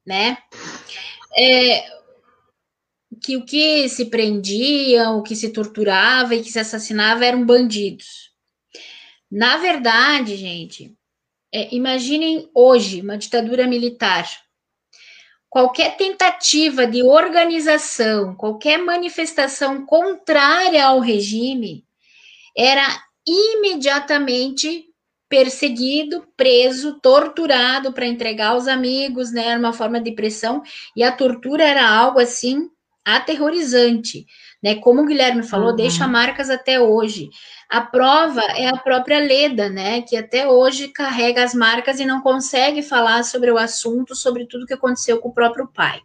né? É, que o que se prendia, o que se torturava e que se assassinava eram bandidos. Na verdade, gente, é, imaginem hoje uma ditadura militar. Qualquer tentativa de organização, qualquer manifestação contrária ao regime era imediatamente perseguido, preso, torturado para entregar aos amigos, né? Era uma forma de pressão, e a tortura era algo assim aterrorizante, né? Como o Guilherme falou, uhum. deixa marcas até hoje. A prova é a própria Leda, né? Que até hoje carrega as marcas e não consegue falar sobre o assunto, sobre tudo que aconteceu com o próprio pai.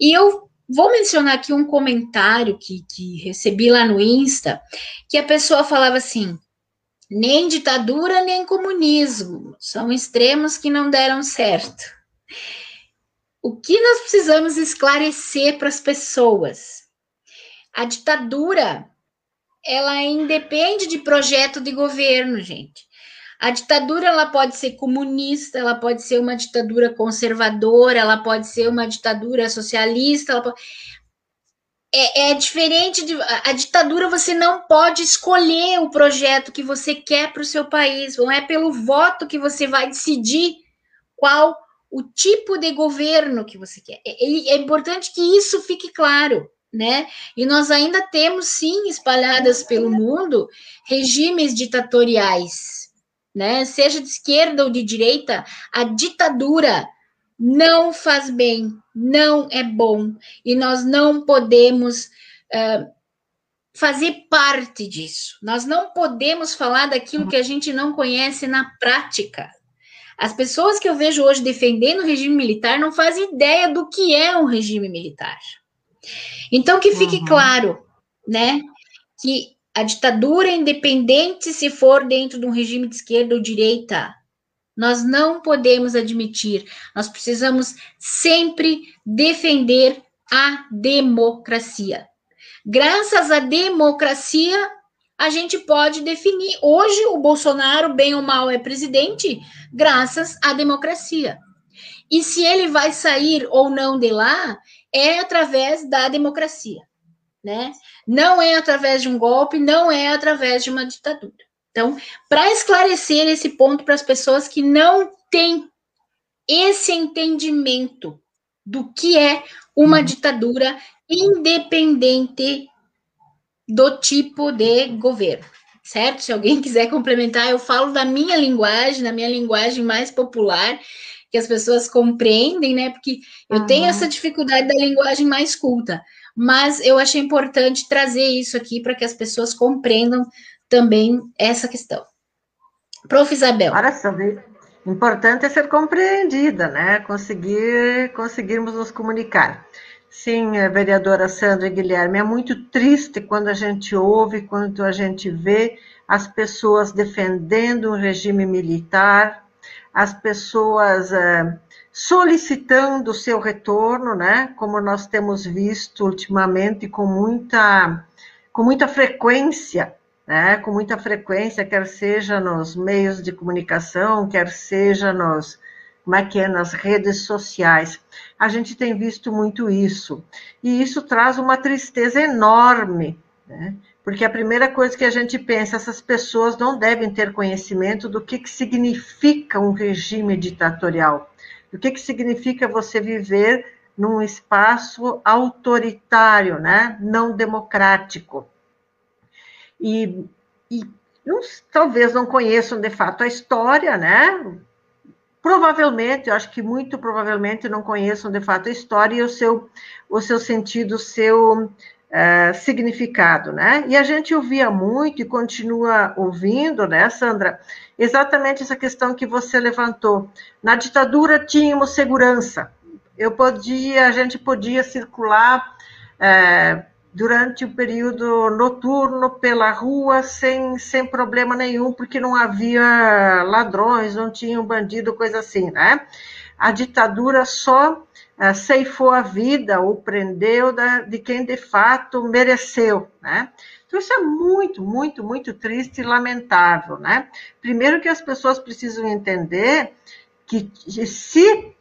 E eu vou mencionar aqui um comentário que, que recebi lá no Insta, que a pessoa falava assim: nem ditadura, nem comunismo. São extremos que não deram certo. O que nós precisamos esclarecer para as pessoas? A ditadura, ela independe de projeto de governo, gente. A ditadura ela pode ser comunista, ela pode ser uma ditadura conservadora, ela pode ser uma ditadura socialista, pode... é, é, diferente de a ditadura. Você não pode escolher o projeto que você quer para o seu país. Não é pelo voto que você vai decidir qual o tipo de governo que você quer. É, é importante que isso fique claro. Né? E nós ainda temos sim espalhadas pelo mundo regimes ditatoriais, né? Seja de esquerda ou de direita, a ditadura não faz bem, não é bom, e nós não podemos uh, fazer parte disso. Nós não podemos falar daquilo que a gente não conhece na prática. As pessoas que eu vejo hoje defendendo o regime militar não fazem ideia do que é um regime militar. Então, que fique uhum. claro, né, que a ditadura independente se for dentro de um regime de esquerda ou direita. Nós não podemos admitir. Nós precisamos sempre defender a democracia. Graças à democracia, a gente pode definir. Hoje, o Bolsonaro, bem ou mal, é presidente, graças à democracia. E se ele vai sair ou não de lá, é através da democracia né? Não é através de um golpe, não é através de uma ditadura. Então, para esclarecer esse ponto para as pessoas que não têm esse entendimento do que é uma uhum. ditadura independente do tipo de governo, certo? Se alguém (laughs) quiser complementar, eu falo da minha linguagem, da minha linguagem mais popular, que as pessoas compreendem, né? Porque eu uhum. tenho essa dificuldade da linguagem mais culta mas eu achei importante trazer isso aqui para que as pessoas compreendam também essa questão. Prof. Isabel. Olha só, importante é ser compreendida, né? Conseguir, conseguirmos nos comunicar. Sim, eh, vereadora Sandra e Guilherme, é muito triste quando a gente ouve, quando a gente vê as pessoas defendendo um regime militar, as pessoas. Uh, solicitando o seu retorno, né? Como nós temos visto ultimamente com muita, com muita frequência, né? Com muita frequência, quer seja nos meios de comunicação, quer seja nos, como é que é, nas redes sociais. A gente tem visto muito isso. E isso traz uma tristeza enorme, né? Porque a primeira coisa que a gente pensa, essas pessoas não devem ter conhecimento do que, que significa um regime ditatorial o que, que significa você viver num espaço autoritário, né? não democrático. E, e não, talvez não conheçam de fato a história, né? Provavelmente, eu acho que muito provavelmente não conheçam de fato a história e o seu, o seu sentido, o seu uh, significado, né? E a gente ouvia muito e continua ouvindo, né, Sandra? Exatamente essa questão que você levantou. Na ditadura tínhamos segurança. Eu podia, a gente podia circular é, durante o período noturno pela rua sem, sem problema nenhum, porque não havia ladrões, não tinha um bandido, coisa assim, né? A ditadura só uh, ceifou a vida ou prendeu da, de quem de fato mereceu, né? Então, isso é muito, muito, muito triste e lamentável, né? Primeiro que as pessoas precisam entender que se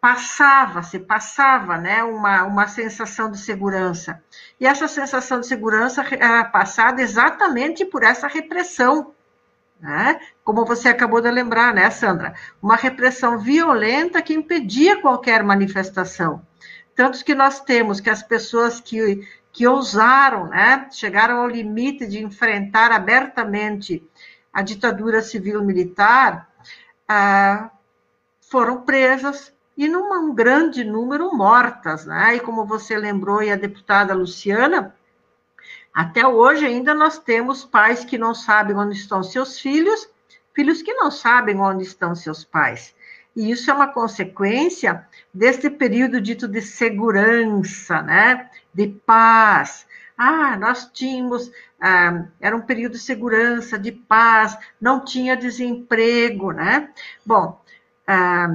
passava, se passava, né, uma, uma sensação de segurança. E essa sensação de segurança era passada exatamente por essa repressão, né? Como você acabou de lembrar, né, Sandra? Uma repressão violenta que impedia qualquer manifestação. Tanto que nós temos que as pessoas que, que ousaram, né, chegaram ao limite de enfrentar abertamente a ditadura civil-militar, ah, foram presas e num grande número mortas, né? E como você lembrou, e a deputada Luciana, até hoje ainda nós temos pais que não sabem onde estão seus filhos, filhos que não sabem onde estão seus pais. E isso é uma consequência deste período dito de segurança, né? De paz. Ah, nós tínhamos, ah, era um período de segurança, de paz, não tinha desemprego, né? Bom, ah,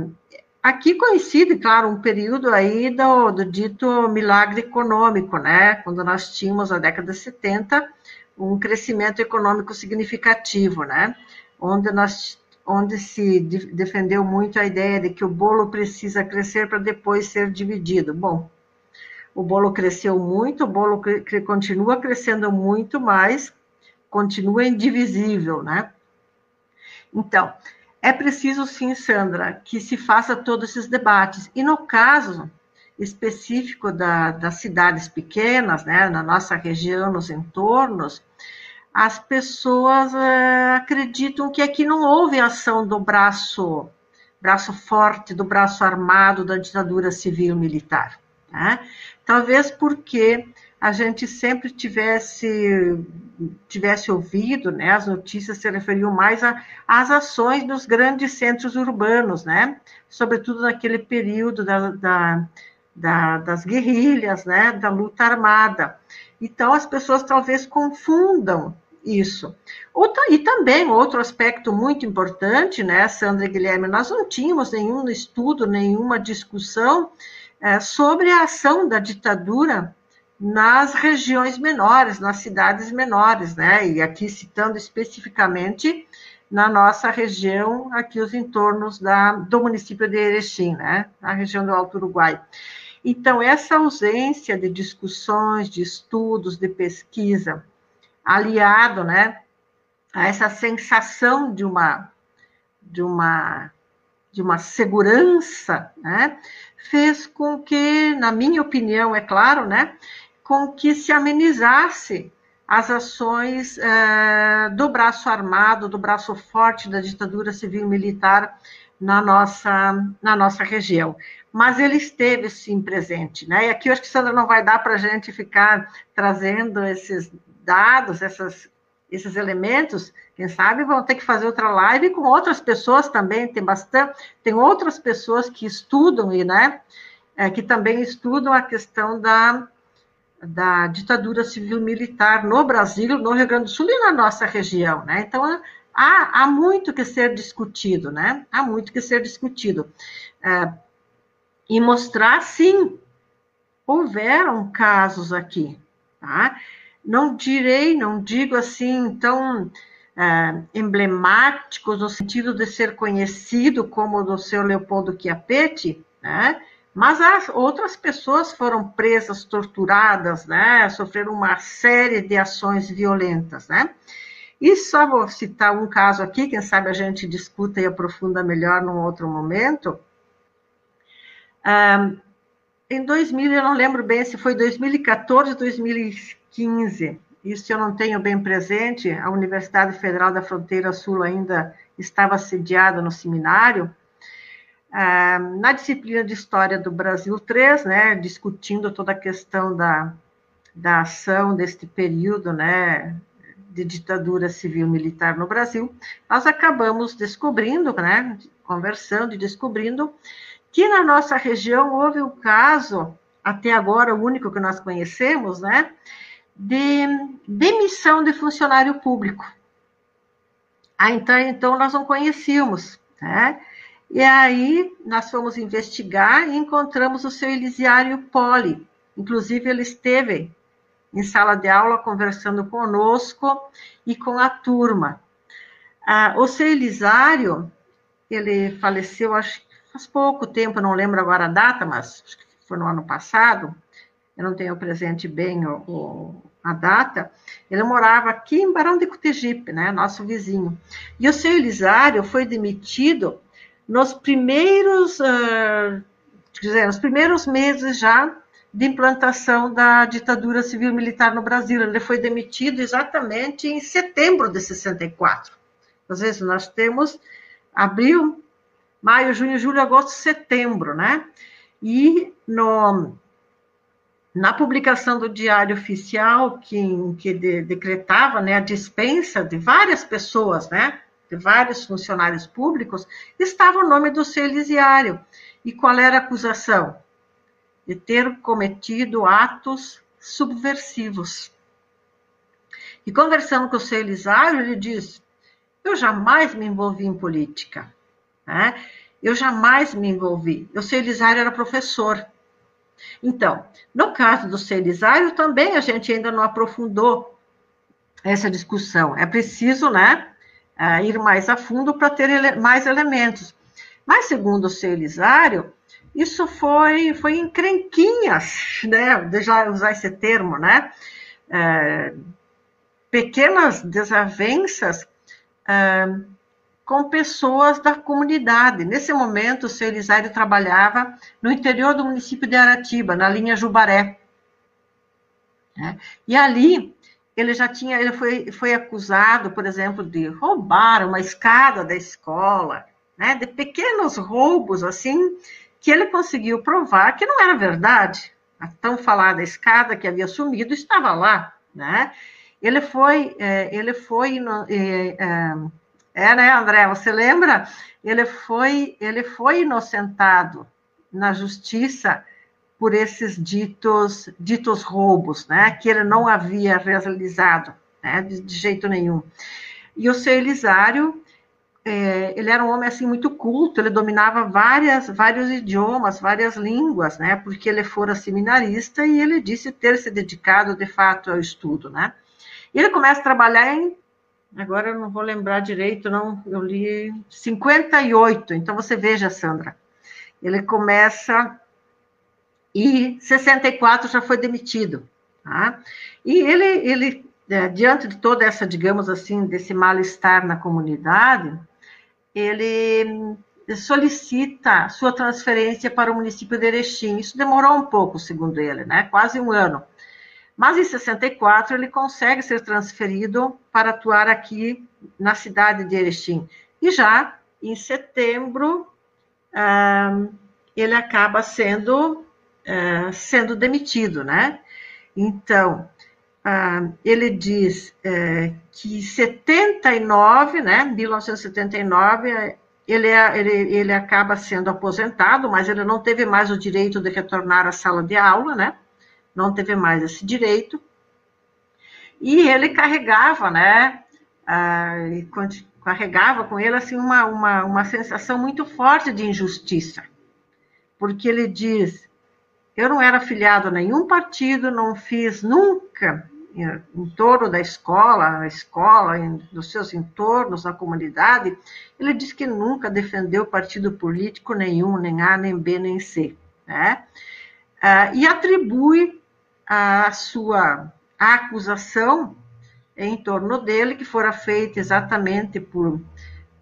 aqui coincide, claro, um período aí do, do dito milagre econômico, né? Quando nós tínhamos, na década de 70, um crescimento econômico significativo, né? Onde nós onde se defendeu muito a ideia de que o bolo precisa crescer para depois ser dividido. Bom, o bolo cresceu muito, o bolo continua crescendo muito, mas continua indivisível, né? Então, é preciso sim, Sandra, que se faça todos esses debates. E no caso específico da, das cidades pequenas, né, na nossa região, nos entornos, as pessoas uh, acreditam que aqui não houve ação do braço, braço forte, do braço armado da ditadura civil militar. Né? Talvez porque a gente sempre tivesse tivesse ouvido, né, as notícias se referiam mais às ações dos grandes centros urbanos, né, sobretudo naquele período da, da, da, das guerrilhas, né, da luta armada. Então as pessoas talvez confundam isso. Outra, e também outro aspecto muito importante, né, Sandra e Guilherme, nós não tínhamos nenhum estudo, nenhuma discussão é, sobre a ação da ditadura nas regiões menores, nas cidades menores, né, e aqui citando especificamente na nossa região, aqui os entornos da, do município de Erechim, né, na região do Alto Uruguai. Então, essa ausência de discussões, de estudos, de pesquisa, aliado, né, a essa sensação de uma de uma de uma segurança, né, fez com que, na minha opinião, é claro, né, com que se amenizasse as ações é, do braço armado, do braço forte da ditadura civil militar na nossa, na nossa região. Mas ele esteve, sim, presente. Né? E aqui eu acho que Sandra não vai dar para a gente ficar trazendo esses dados, essas, esses elementos, quem sabe vão ter que fazer outra live com outras pessoas também, tem bastante, tem outras pessoas que estudam e, né, é, que também estudam a questão da, da ditadura civil-militar no Brasil, no Rio Grande do Sul e na nossa região, né, então há, há muito que ser discutido, né, há muito que ser discutido, é, e mostrar, sim, houveram casos aqui, tá, não direi, não digo assim tão é, emblemáticos no sentido de ser conhecido como o do seu Leopoldo Chiapetti, né? Mas as outras pessoas foram presas, torturadas, né? Sofreram uma série de ações violentas, né? E só vou citar um caso aqui, quem sabe a gente discuta e aprofunda melhor num outro momento. Um, em 2000, eu não lembro bem se foi 2014 ou 2015, 15. Isso eu não tenho bem presente. A Universidade Federal da Fronteira Sul ainda estava sediada no seminário. Ah, na disciplina de História do Brasil 3, né, discutindo toda a questão da, da ação deste período, né, de ditadura civil-militar no Brasil, nós acabamos descobrindo, né, conversando e descobrindo que na nossa região houve um caso, até agora o único que nós conhecemos, né, de demissão de funcionário público. Ah, então, então nós não conhecíamos, né? E aí nós fomos investigar e encontramos o seu Elisiário Poli. Inclusive, ele esteve em sala de aula conversando conosco e com a turma. Ah, o seu Elisário, ele faleceu, acho que faz pouco tempo, não lembro agora a data, mas acho que foi no ano passado eu não tenho presente bem o, o, a data, ele morava aqui em Barão de Cotegipe, né, nosso vizinho. E o seu Elisário foi demitido nos primeiros, uh, dizer, nos primeiros meses já de implantação da ditadura civil-militar no Brasil. Ele foi demitido exatamente em setembro de 64. Às vezes nós temos abril, maio, junho, julho, agosto, setembro, né? E no na publicação do Diário Oficial, que, que de, decretava né, a dispensa de várias pessoas, né, de vários funcionários públicos, estava o nome do seu Elisiário. E qual era a acusação? De ter cometido atos subversivos. E conversando com o seu Elisário, ele diz: Eu jamais me envolvi em política. Né? Eu jamais me envolvi. O seu Elisário era professor. Então, no caso do seu Elisário, também a gente ainda não aprofundou essa discussão. É preciso, né, ir mais a fundo para ter ele mais elementos. Mas, segundo o seu Elisário, isso foi, foi encrenquinhas, né, de já usar esse termo, né, é, pequenas desavenças é, com pessoas da comunidade. Nesse momento, o seu Elisário trabalhava no interior do município de Aratiba, na linha Jubaré. Né? E ali, ele já tinha, ele foi, foi acusado, por exemplo, de roubar uma escada da escola, né? de pequenos roubos, assim, que ele conseguiu provar que não era verdade. A tão falada escada que havia sumido estava lá, né? Ele foi, é, ele foi é, é, é, né, André? Você lembra? Ele foi, ele foi inocentado na justiça por esses ditos, ditos roubos, né? Que ele não havia realizado, né? De, de jeito nenhum. E o seu Elisário, é, ele era um homem assim muito culto, ele dominava várias, vários idiomas, várias línguas, né? Porque ele fora seminarista e ele disse ter se dedicado de fato ao estudo, né? E ele começa a trabalhar em Agora eu não vou lembrar direito, não. Eu li 58. Então você veja, Sandra. Ele começa e 64 já foi demitido. Tá? E ele, ele é, diante de toda essa, digamos assim, desse mal-estar na comunidade, ele solicita sua transferência para o município de Erechim. Isso demorou um pouco, segundo ele, né? Quase um ano. Mas em 64 ele consegue ser transferido para atuar aqui na cidade de Erechim. E já em setembro ah, ele acaba sendo ah, sendo demitido, né? Então ah, ele diz eh, que 79, né? 1979 ele, é, ele, ele acaba sendo aposentado, mas ele não teve mais o direito de retornar à sala de aula, né? não teve mais esse direito. E ele carregava, né? Ah, carregava com ele assim uma, uma, uma sensação muito forte de injustiça, porque ele diz: eu não era afiliado a nenhum partido, não fiz nunca em torno da escola, a escola, nos seus entornos, na comunidade, ele diz que nunca defendeu partido político nenhum, nem A, nem B, nem C, né? Ah, e atribui a sua acusação em torno dele, que fora feita exatamente por,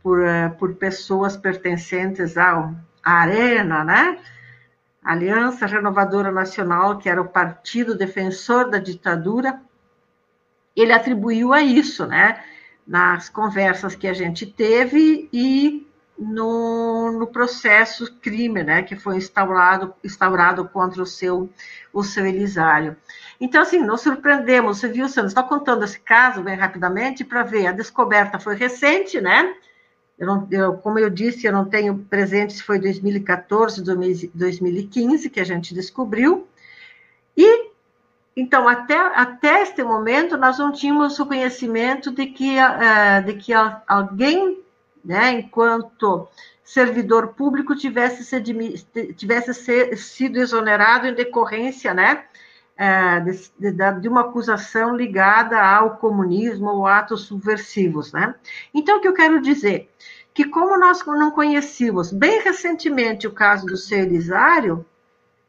por, eh, por pessoas pertencentes à Arena, né? Aliança Renovadora Nacional, que era o partido defensor da ditadura, ele atribuiu a isso, né? Nas conversas que a gente teve e no, no processo crime, né, que foi instaurado, instaurado contra o seu, o seu Elisário. Então, assim, nos surpreendemos, você viu, Sandro, está contando esse caso bem rapidamente para ver, a descoberta foi recente, né, eu não, eu, como eu disse, eu não tenho presente se foi 2014, 2015 que a gente descobriu, e então, até, até este momento, nós não tínhamos o conhecimento de que, uh, de que alguém né, enquanto servidor público tivesse, se, tivesse sido exonerado em decorrência né, de, de, de, uma acusação ligada ao comunismo ou atos subversivos. Né? Então, o que eu quero dizer? Que como nós não conhecíamos bem recentemente o caso do seu Elisário,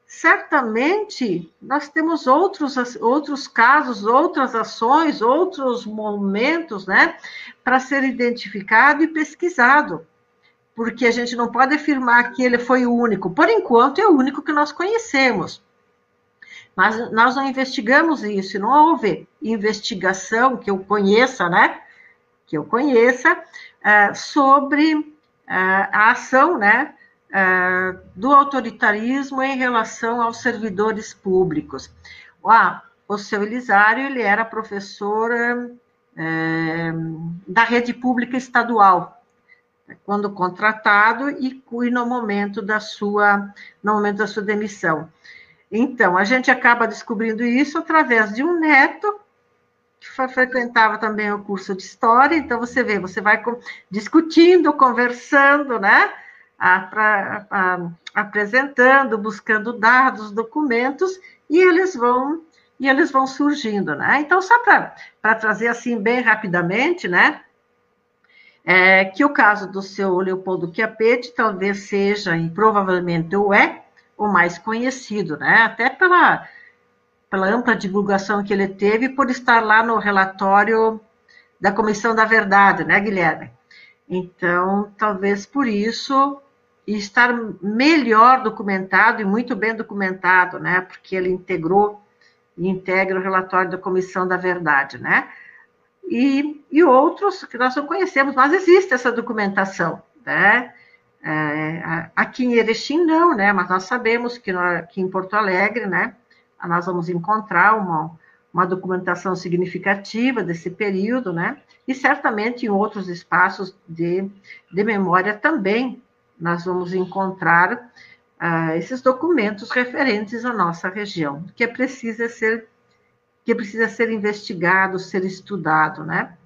certamente nós temos outros, outros casos, outras ações, outros momentos, né, para ser identificado e pesquisado. Porque a gente não pode afirmar que ele foi o único. Por enquanto, é o único que nós conhecemos. Mas nós não investigamos isso, não houve investigação que eu conheça, né? Que eu conheça, uh, sobre uh, a ação, né? uh, do autoritarismo em relação aos servidores públicos. O seu Elisário, ele era professor da rede pública estadual, quando contratado e, e no momento da sua no momento da sua demissão. Então, a gente acaba descobrindo isso através de um neto que frequentava também o curso de história. Então, você vê, você vai discutindo, conversando, né? Apresentando, buscando dados, documentos, e eles vão e eles vão surgindo, né? Então, só para trazer assim bem rapidamente, né? É, que o caso do seu Leopoldo Chiapetti talvez seja, e provavelmente o é, o mais conhecido, né? Até pela, pela ampla divulgação que ele teve por estar lá no relatório da Comissão da Verdade, né, Guilherme? Então, talvez por isso estar melhor documentado e muito bem documentado, né? Porque ele integrou e integra o relatório da Comissão da Verdade, né? E, e outros que nós não conhecemos, mas existe essa documentação, né? É, aqui em Erechim não, né? Mas nós sabemos que aqui em Porto Alegre, né? Nós vamos encontrar uma, uma documentação significativa desse período, né? E certamente em outros espaços de, de memória também nós vamos encontrar ah, esses documentos referentes à nossa região, que precisa ser que precisa ser investigado, ser estudado, né?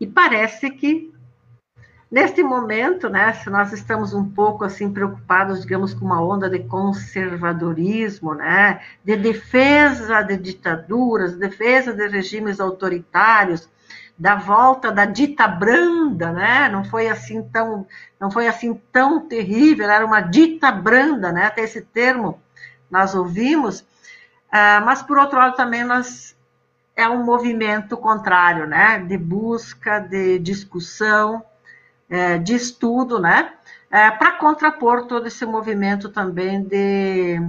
E parece que neste momento, né, se nós estamos um pouco assim preocupados, digamos, com uma onda de conservadorismo, né, de defesa de ditaduras, defesa de regimes autoritários, da volta da dita branda, né? Não foi assim tão, não foi assim tão terrível, era uma dita branda, né? Até esse termo nós ouvimos, uh, mas por outro lado também nós é um movimento contrário, né? De busca, de discussão, é, de estudo, né? É, Para contrapor todo esse movimento também de,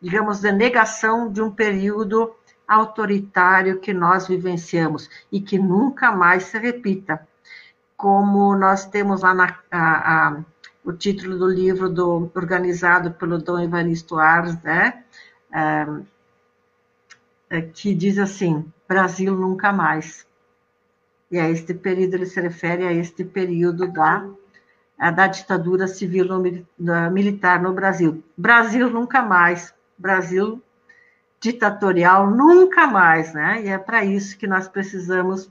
digamos, de negação de um período autoritário que nós vivenciamos e que nunca mais se repita. Como nós temos lá na, a, a, o título do livro do, organizado pelo Dom Evaristo Ars, né? É, é, que diz assim: Brasil nunca mais. E a este período ele se refere a este período da, da ditadura civil no, militar no Brasil. Brasil nunca mais. Brasil ditatorial nunca mais, né? E é para isso que nós precisamos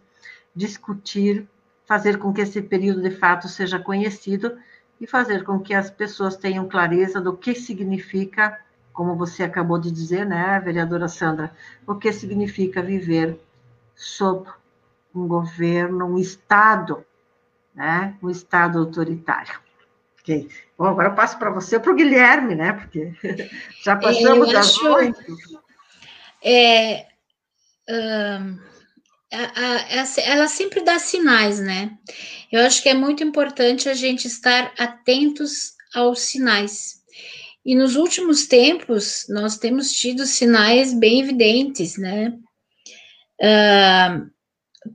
discutir, fazer com que esse período de fato seja conhecido e fazer com que as pessoas tenham clareza do que significa, como você acabou de dizer, né, vereadora Sandra, o que significa viver sob um governo, um Estado, né, um Estado autoritário. Ok. Bom, agora eu passo para você, para o Guilherme, né, porque (laughs) já passamos das acho... oito é, uh, ela sempre dá sinais, né? Eu acho que é muito importante a gente estar atentos aos sinais. E nos últimos tempos, nós temos tido sinais bem evidentes, né? Uh,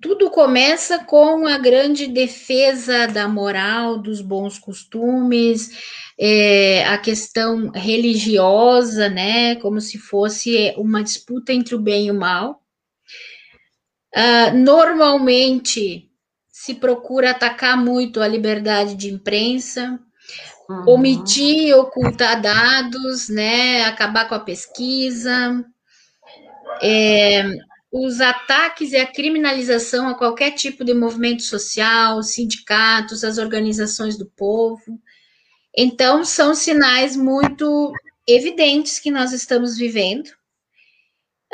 tudo começa com a grande defesa da moral, dos bons costumes, é, a questão religiosa, né, como se fosse uma disputa entre o bem e o mal. Uh, normalmente se procura atacar muito a liberdade de imprensa, uhum. omitir, ocultar dados, né, acabar com a pesquisa. É, os ataques e a criminalização a qualquer tipo de movimento social, sindicatos, as organizações do povo. Então, são sinais muito evidentes que nós estamos vivendo.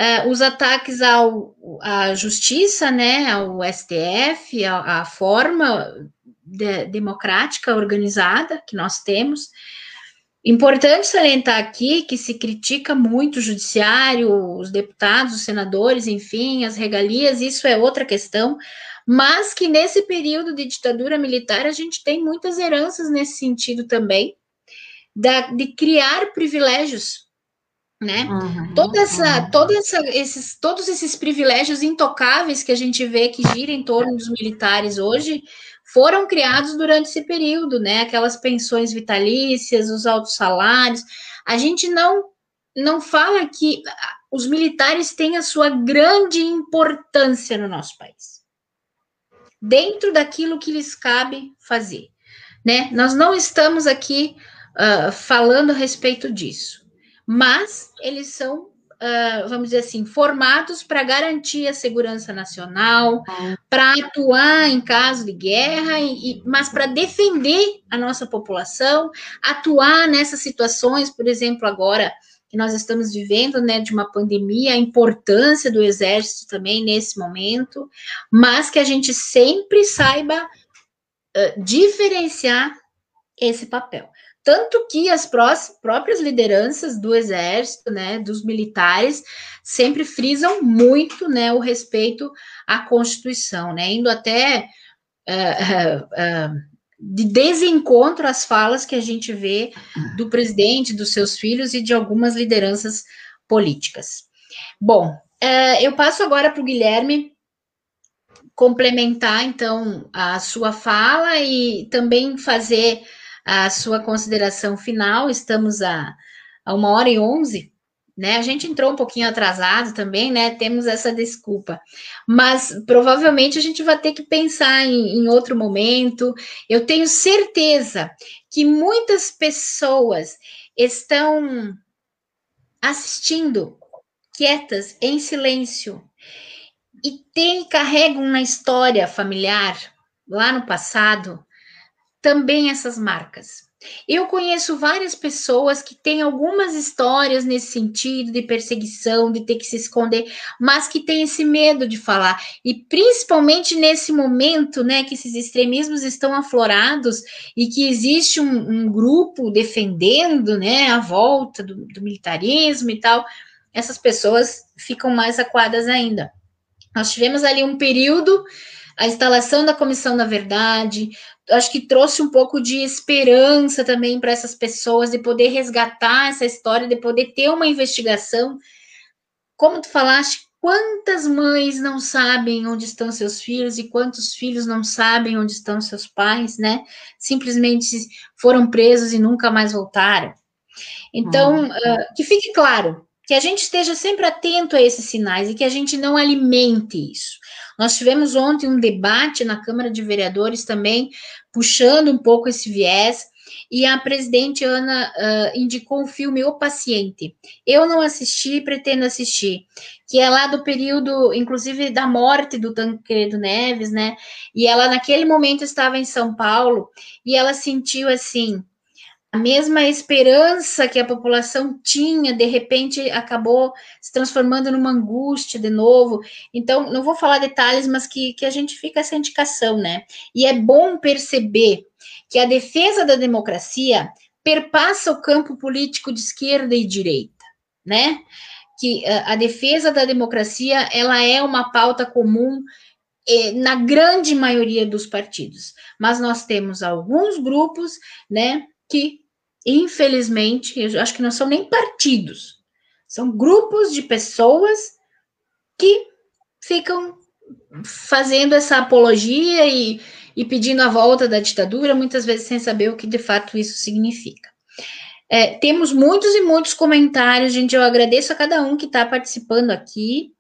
Uh, os ataques ao, à justiça, né, ao STF, à, forma de, democrática organizada que nós temos. Importante salientar aqui que se critica muito o judiciário, os deputados, os senadores, enfim, as regalias, isso é outra questão, mas que nesse período de ditadura militar a gente tem muitas heranças nesse sentido também, da, de criar privilégios, né? Uhum, Toda essa, uhum. toda essa, esses, todos esses privilégios intocáveis que a gente vê que giram em torno dos militares hoje foram criados durante esse período, né? Aquelas pensões vitalícias, os altos salários. A gente não não fala que os militares têm a sua grande importância no nosso país, dentro daquilo que lhes cabe fazer. Né? Nós não estamos aqui uh, falando a respeito disso, mas eles são uh, vamos dizer assim, formados para garantir a segurança nacional, para atuar em caso de guerra, e, e mas para defender a nossa população, atuar nessas situações, por exemplo, agora que nós estamos vivendo, né, de uma pandemia, a importância do exército também nesse momento, mas que a gente sempre saiba uh, diferenciar esse papel. Tanto que as próprias lideranças do exército, né, dos militares, sempre frisam muito, né, o respeito à Constituição, né, indo até uh, uh, de desencontro às falas que a gente vê do presidente, dos seus filhos e de algumas lideranças políticas. Bom, eu passo agora para o Guilherme complementar, então, a sua fala e também fazer a sua consideração final. Estamos a, a uma hora e onze, né? A gente entrou um pouquinho atrasado também, né? Temos essa desculpa, mas provavelmente a gente vai ter que pensar em, em outro momento. Eu tenho certeza que muitas pessoas estão assistindo quietas, em silêncio, e tem, carregam na história familiar, lá no passado, também essas marcas. Eu conheço várias pessoas que têm algumas histórias nesse sentido de perseguição, de ter que se esconder, mas que têm esse medo de falar. E principalmente nesse momento, né, que esses extremismos estão aflorados e que existe um, um grupo defendendo, né, a volta do, do militarismo e tal, essas pessoas ficam mais acuadas ainda. Nós tivemos ali um período a instalação da Comissão da Verdade, acho que trouxe um pouco de esperança também para essas pessoas de poder resgatar essa história, de poder ter uma investigação. Como tu falaste, quantas mães não sabem onde estão seus filhos e quantos filhos não sabem onde estão seus pais, né? Simplesmente foram presos e nunca mais voltaram. Então, uh, que fique claro que a gente esteja sempre atento a esses sinais e que a gente não alimente isso. Nós tivemos ontem um debate na Câmara de Vereadores também, puxando um pouco esse viés, e a presidente Ana uh, indicou o filme O Paciente. Eu não assisti, pretendo assistir, que é lá do período, inclusive, da morte do Tancredo Neves, né? E ela, naquele momento, estava em São Paulo e ela sentiu assim a mesma esperança que a população tinha, de repente acabou se transformando numa angústia de novo. Então, não vou falar detalhes, mas que, que a gente fica essa indicação, né? E é bom perceber que a defesa da democracia perpassa o campo político de esquerda e direita, né? Que a, eh, a defesa da democracia ela é uma pauta comum eh, na grande maioria dos partidos, mas nós temos alguns grupos, né, que infelizmente, eu acho que não são nem partidos, são grupos de pessoas que ficam fazendo essa apologia e, e pedindo a volta da ditadura, muitas vezes sem saber o que de fato isso significa. É, temos muitos e muitos comentários, gente. Eu agradeço a cada um que está participando aqui.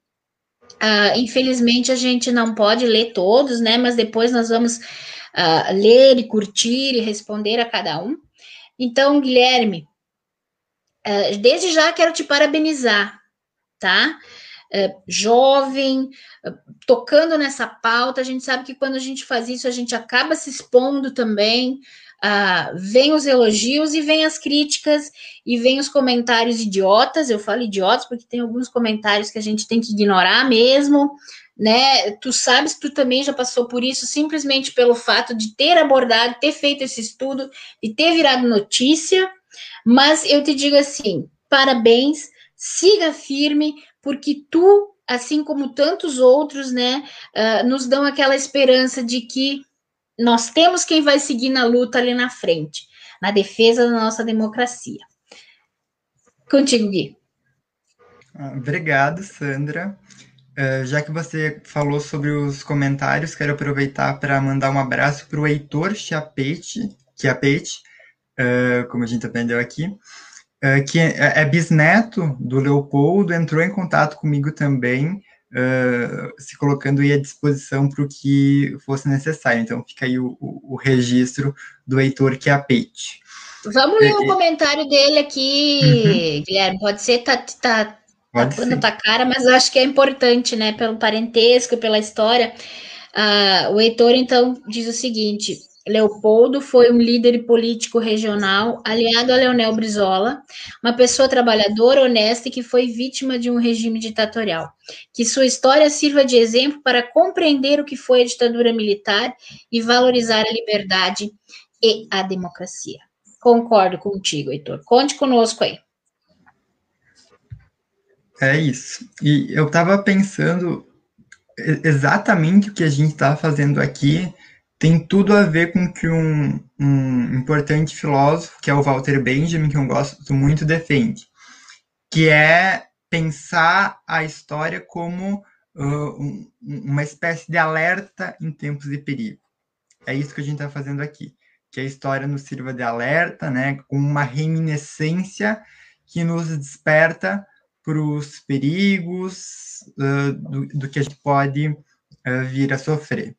Uh, infelizmente, a gente não pode ler todos, né? Mas depois nós vamos uh, ler e curtir e responder a cada um. Então, Guilherme, eh, desde já quero te parabenizar, tá? Eh, jovem, eh, tocando nessa pauta, a gente sabe que quando a gente faz isso, a gente acaba se expondo também. Uh, vem os elogios e vem as críticas e vem os comentários idiotas. Eu falo idiotas porque tem alguns comentários que a gente tem que ignorar mesmo, né? Tu sabes, tu também já passou por isso, simplesmente pelo fato de ter abordado, ter feito esse estudo e ter virado notícia. Mas eu te digo assim: parabéns, siga firme, porque tu, assim como tantos outros, né, uh, nos dão aquela esperança de que nós temos quem vai seguir na luta ali na frente, na defesa da nossa democracia. Contigo, Gui. Obrigado, Sandra. Uh, já que você falou sobre os comentários, quero aproveitar para mandar um abraço para o Heitor Chiapete, Chiapete, uh, como a gente aprendeu aqui, uh, que é, é, bisneto do Leopoldo, entrou em contato comigo também, se colocando aí à disposição para o que fosse necessário. Então, fica aí o, o, o registro do Heitor Chiapetti. Vamos ler o comentário dele aqui, uhum. Guilherme. Pode ser, tá, tá, Pode tá tua cara, mas eu acho que é importante, né? Pelo parentesco, pela história. Uh, o Heitor, então, diz o seguinte: Leopoldo foi um líder político regional aliado a Leonel Brizola, uma pessoa trabalhadora, honesta e que foi vítima de um regime ditatorial. Que sua história sirva de exemplo para compreender o que foi a ditadura militar e valorizar a liberdade e a democracia. Concordo contigo, Heitor. Conte conosco aí. É isso. E eu estava pensando exatamente o que a gente está fazendo aqui tem tudo a ver com que um, um importante filósofo, que é o Walter Benjamin, que eu gosto muito, defende, que é pensar a história como uh, um, uma espécie de alerta em tempos de perigo. É isso que a gente está fazendo aqui, que a história nos sirva de alerta, né, com uma reminiscência que nos desperta para os perigos uh, do, do, que a gente pode uh, vir a sofrer.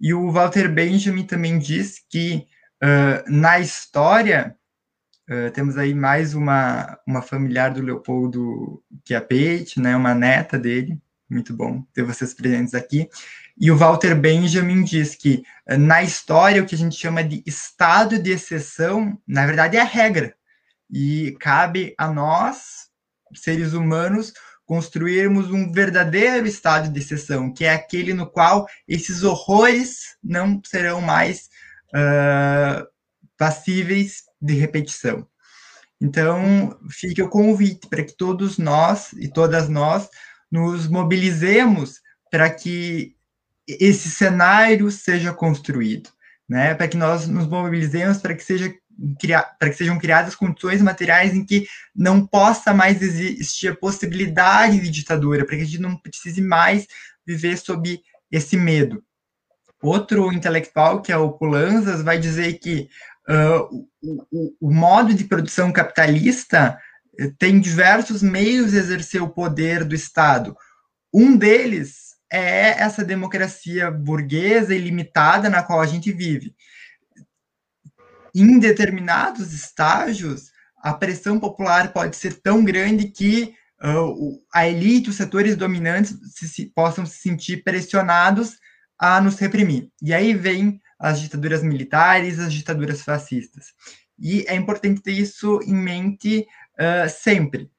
E o Walter Benjamin também diz que uh, na história, temos aí mais uma, uma familiar do Leopoldo Chiapetti, né, uma neta dele, muito bom ter vocês presentes aqui. E o Walter Benjamin diz que na história, o que a gente chama de estado de exceção, na verdade é a regra. E cabe a nós, seres humanos, construirmos um verdadeiro estado de exceção, que é aquele no qual esses horrores não serão mais uh, passíveis de repetição. Então, fica o convite para que todos nós e todas nós nos mobilizemos para que esse cenário seja construído, né? Para que nós nos mobilizemos para que seja para que sejam criadas condições materiais em que não possa mais existir a possibilidade de ditadura, para que a gente não precise mais viver sob esse medo. Outro intelectual, que é o Pulanzas, vai dizer que uh, o, o, modo de produção capitalista eh, tem diversos meios de exercer o poder do Estado. Um deles é essa democracia burguesa e limitada na qual a gente vive em determinados estágios, a pressão popular pode ser tão grande que uh, a elite, os setores dominantes se, se, possam se sentir pressionados a nos reprimir. E aí vem as ditaduras militares, as ditaduras fascistas. E é importante ter isso em mente uh, sempre.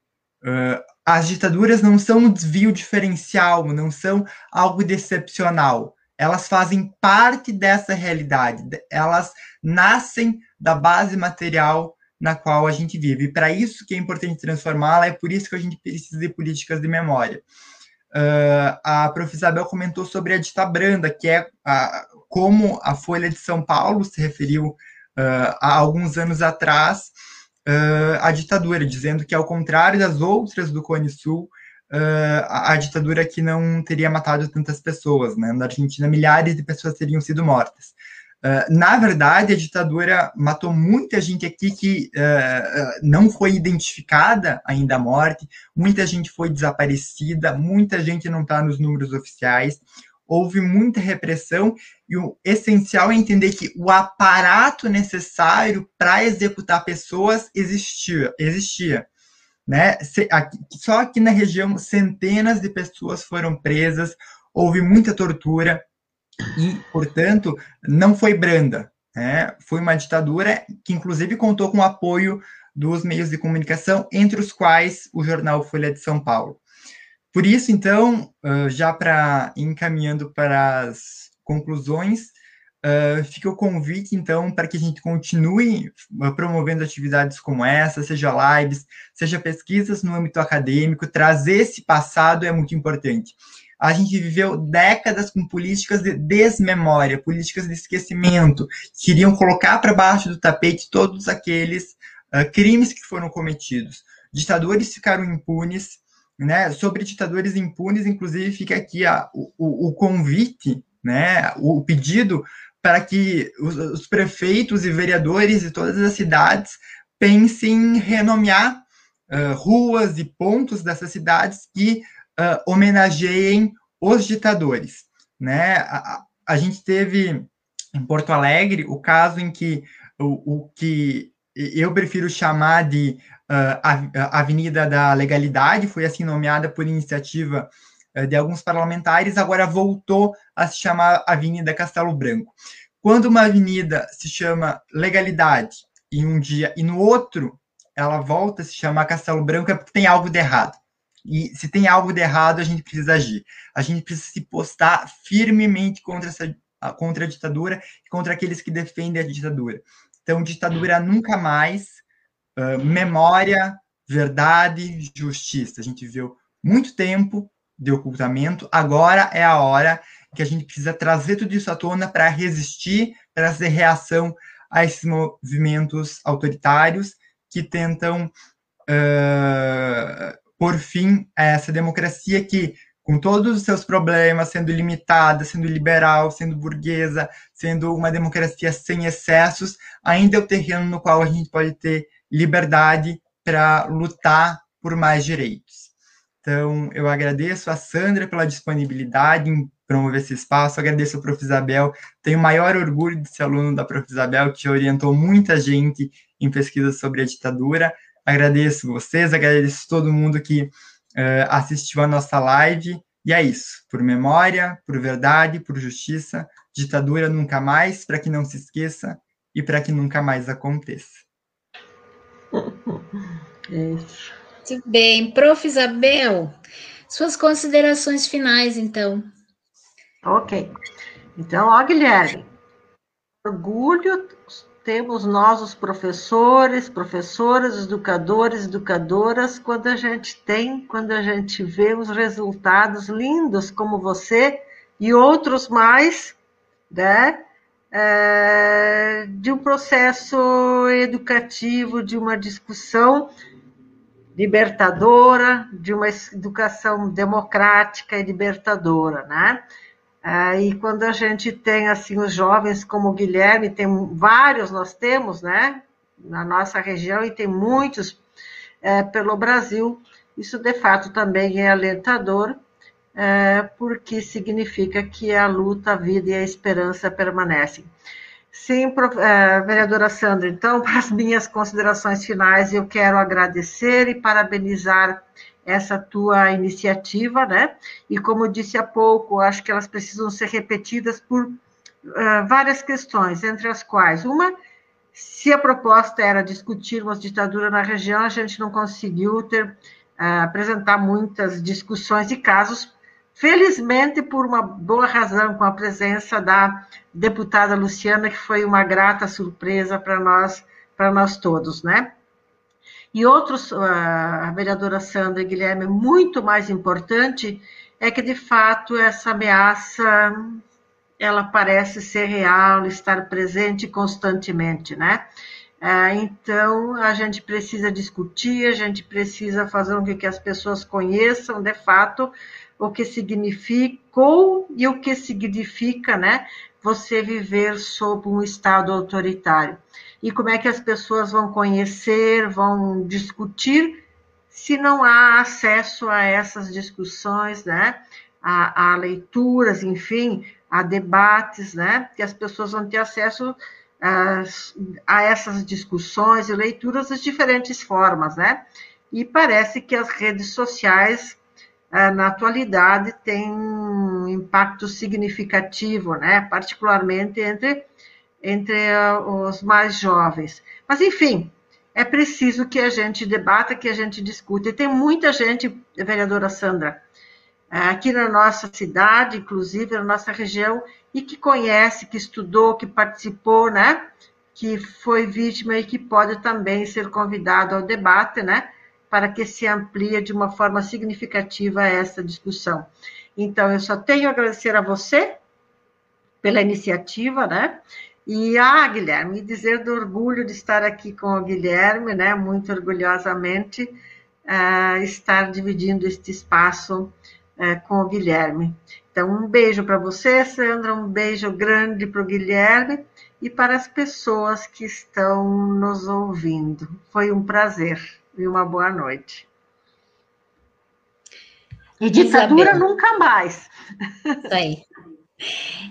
Uh, as ditaduras não são um desvio diferencial, não são algo decepcional. Elas fazem parte dessa realidade. Elas nascem da base material na qual a gente vive. E para isso que é importante transformá-la, é por isso que a gente precisa de políticas de memória. Uh, a prof. Isabel comentou sobre a dita branda, que é a, como a Folha de São Paulo se referiu uh, há alguns anos atrás uh, à ditadura, dizendo que, ao contrário das outras do Cone Sul, a, a, ditadura que não teria matado tantas pessoas. Né? Na Argentina, milhares de pessoas teriam sido mortas. Uh, na verdade, a ditadura matou muita gente aqui que uh, não foi identificada ainda a morte, muita gente foi desaparecida, muita gente não está nos números oficiais, houve muita repressão, e o essencial é entender que o aparato necessário para executar pessoas existia. existia né? Só aqui na região, centenas de pessoas foram presas, houve muita tortura, e, portanto, não foi branda. Né? Foi uma ditadura que, inclusive, contou com o apoio dos meios de comunicação, entre os quais o jornal Folha de São Paulo. Por isso, então, já para encaminhando para as conclusões, fica o convite, então, para que a gente continue promovendo atividades como essa, seja lives, seja pesquisas no âmbito acadêmico, trazer esse passado é muito importante a gente viveu décadas com políticas de desmemória, políticas de esquecimento, que queriam colocar para baixo do tapete todos aqueles uh, crimes que foram cometidos. Ditadores ficaram impunes, né? Sobre ditadores impunes, inclusive, fica aqui a, o, o convite, né? O pedido para que os, os prefeitos e vereadores de todas as cidades pensem em renomear uh, ruas e pontos dessas cidades que uh, homenageiem os ditadores. Né? A, a, gente teve em Porto Alegre o caso em que o, o que eu prefiro chamar de uh, Avenida da Legalidade, foi assim nomeada por iniciativa de alguns parlamentares, agora voltou a se chamar Avenida Castelo Branco. Quando uma avenida se chama Legalidade em um dia e no outro ela volta a se chamar Castelo Branco é porque tem algo de errado. E se tem algo de errado, a gente precisa agir. A gente precisa se postar firmemente contra, essa, contra a ditadura e contra aqueles que defendem a ditadura. Então, ditadura nunca mais, uh, memória, verdade, justiça. A gente viu muito tempo de ocultamento, agora é a hora que a gente precisa trazer tudo isso à tona para resistir, trazer reação a esses movimentos autoritários que tentam uh, por fim a essa democracia que, com todos os seus problemas, sendo limitada, sendo liberal, sendo burguesa, sendo uma democracia sem excessos, ainda é o terreno no qual a gente pode ter liberdade para lutar por mais direitos. Então, eu agradeço a Sandra pela disponibilidade em promover esse espaço, agradeço ao Prof. Isabel, tenho o maior orgulho de ser aluno da Prof. Isabel, que orientou muita gente em pesquisas sobre a ditadura. Agradeço vocês, agradeço todo mundo que uh, assistiu a nossa live. E é isso. Por memória, por verdade, por justiça, ditadura nunca mais, para que não se esqueça e para que nunca mais aconteça. (laughs) Isso. Muito bem. Prof. Isabel, suas considerações finais, então. Ok. Então, ó, Guilherme, orgulho temos nós, os professores, professoras, educadores, educadoras, quando a gente tem, quando a gente vê os resultados lindos como você e outros mais, né? É, de um processo educativo, de uma discussão libertadora, de uma educação democrática e libertadora, né? Aí, quando a gente tem assim os jovens como o Guilherme, tem vários, nós temos, né, na nossa região e tem muitos é, pelo Brasil. Isso de fato também é alentador, é, porque significa que a luta, a vida e a esperança permanecem. Sim, é, vereadora Sandra, então, (laughs) para as minhas considerações finais, eu quero agradecer e parabenizar essa tua iniciativa, né? E como eu disse há pouco, acho que elas precisam ser repetidas por uh, várias questões, entre as quais uma, se a proposta era discutirmos ditadura na região, a gente não conseguiu ter, uh, apresentar muitas discussões e casos, felizmente por uma boa razão, com a presença da deputada Luciana, que foi uma grata surpresa para nós, para nós todos, né? E outros, a vereadora Sandra e Guilherme, muito mais importante é que, de fato, essa ameaça ela parece ser real, estar presente constantemente, né? É, então, a gente precisa discutir, a gente precisa fazer com que as pessoas conheçam, de fato, o que significou e o que significa, né, você viver sob um Estado autoritário e como é que as pessoas vão conhecer, vão discutir, se não há acesso a essas discussões, né? A, a leituras, enfim, a debates, né? Que as pessoas vão ter acesso a, a essas discussões e leituras de diferentes formas, né? E parece que as redes sociais na atualidade têm um impacto significativo, né? particularmente entre entre eh, os mais jovens. Mas, enfim, é preciso que a gente debata, que a gente discute. E tem muita gente, vereadora Sandra, eh, aqui na nossa cidade, inclusive na nossa região, e que conhece, que estudou, que participou, né? Que foi vítima e que pode também ser convidado ao debate, né? Para que se amplie de uma forma significativa essa discussão. Então, eu só tenho a agradecer a você pela iniciativa, né? E, ah, Guilherme, dizer do orgulho de estar aqui com o Guilherme, né, muito orgulhosamente, uh, estar dividindo este espaço uh, com o Guilherme. Então, um beijo para você, Sandra, um beijo grande para o Guilherme, e para as pessoas que estão nos ouvindo. Foi um prazer e uma boa noite. E ditadura Isabel. nunca mais. Isso aí.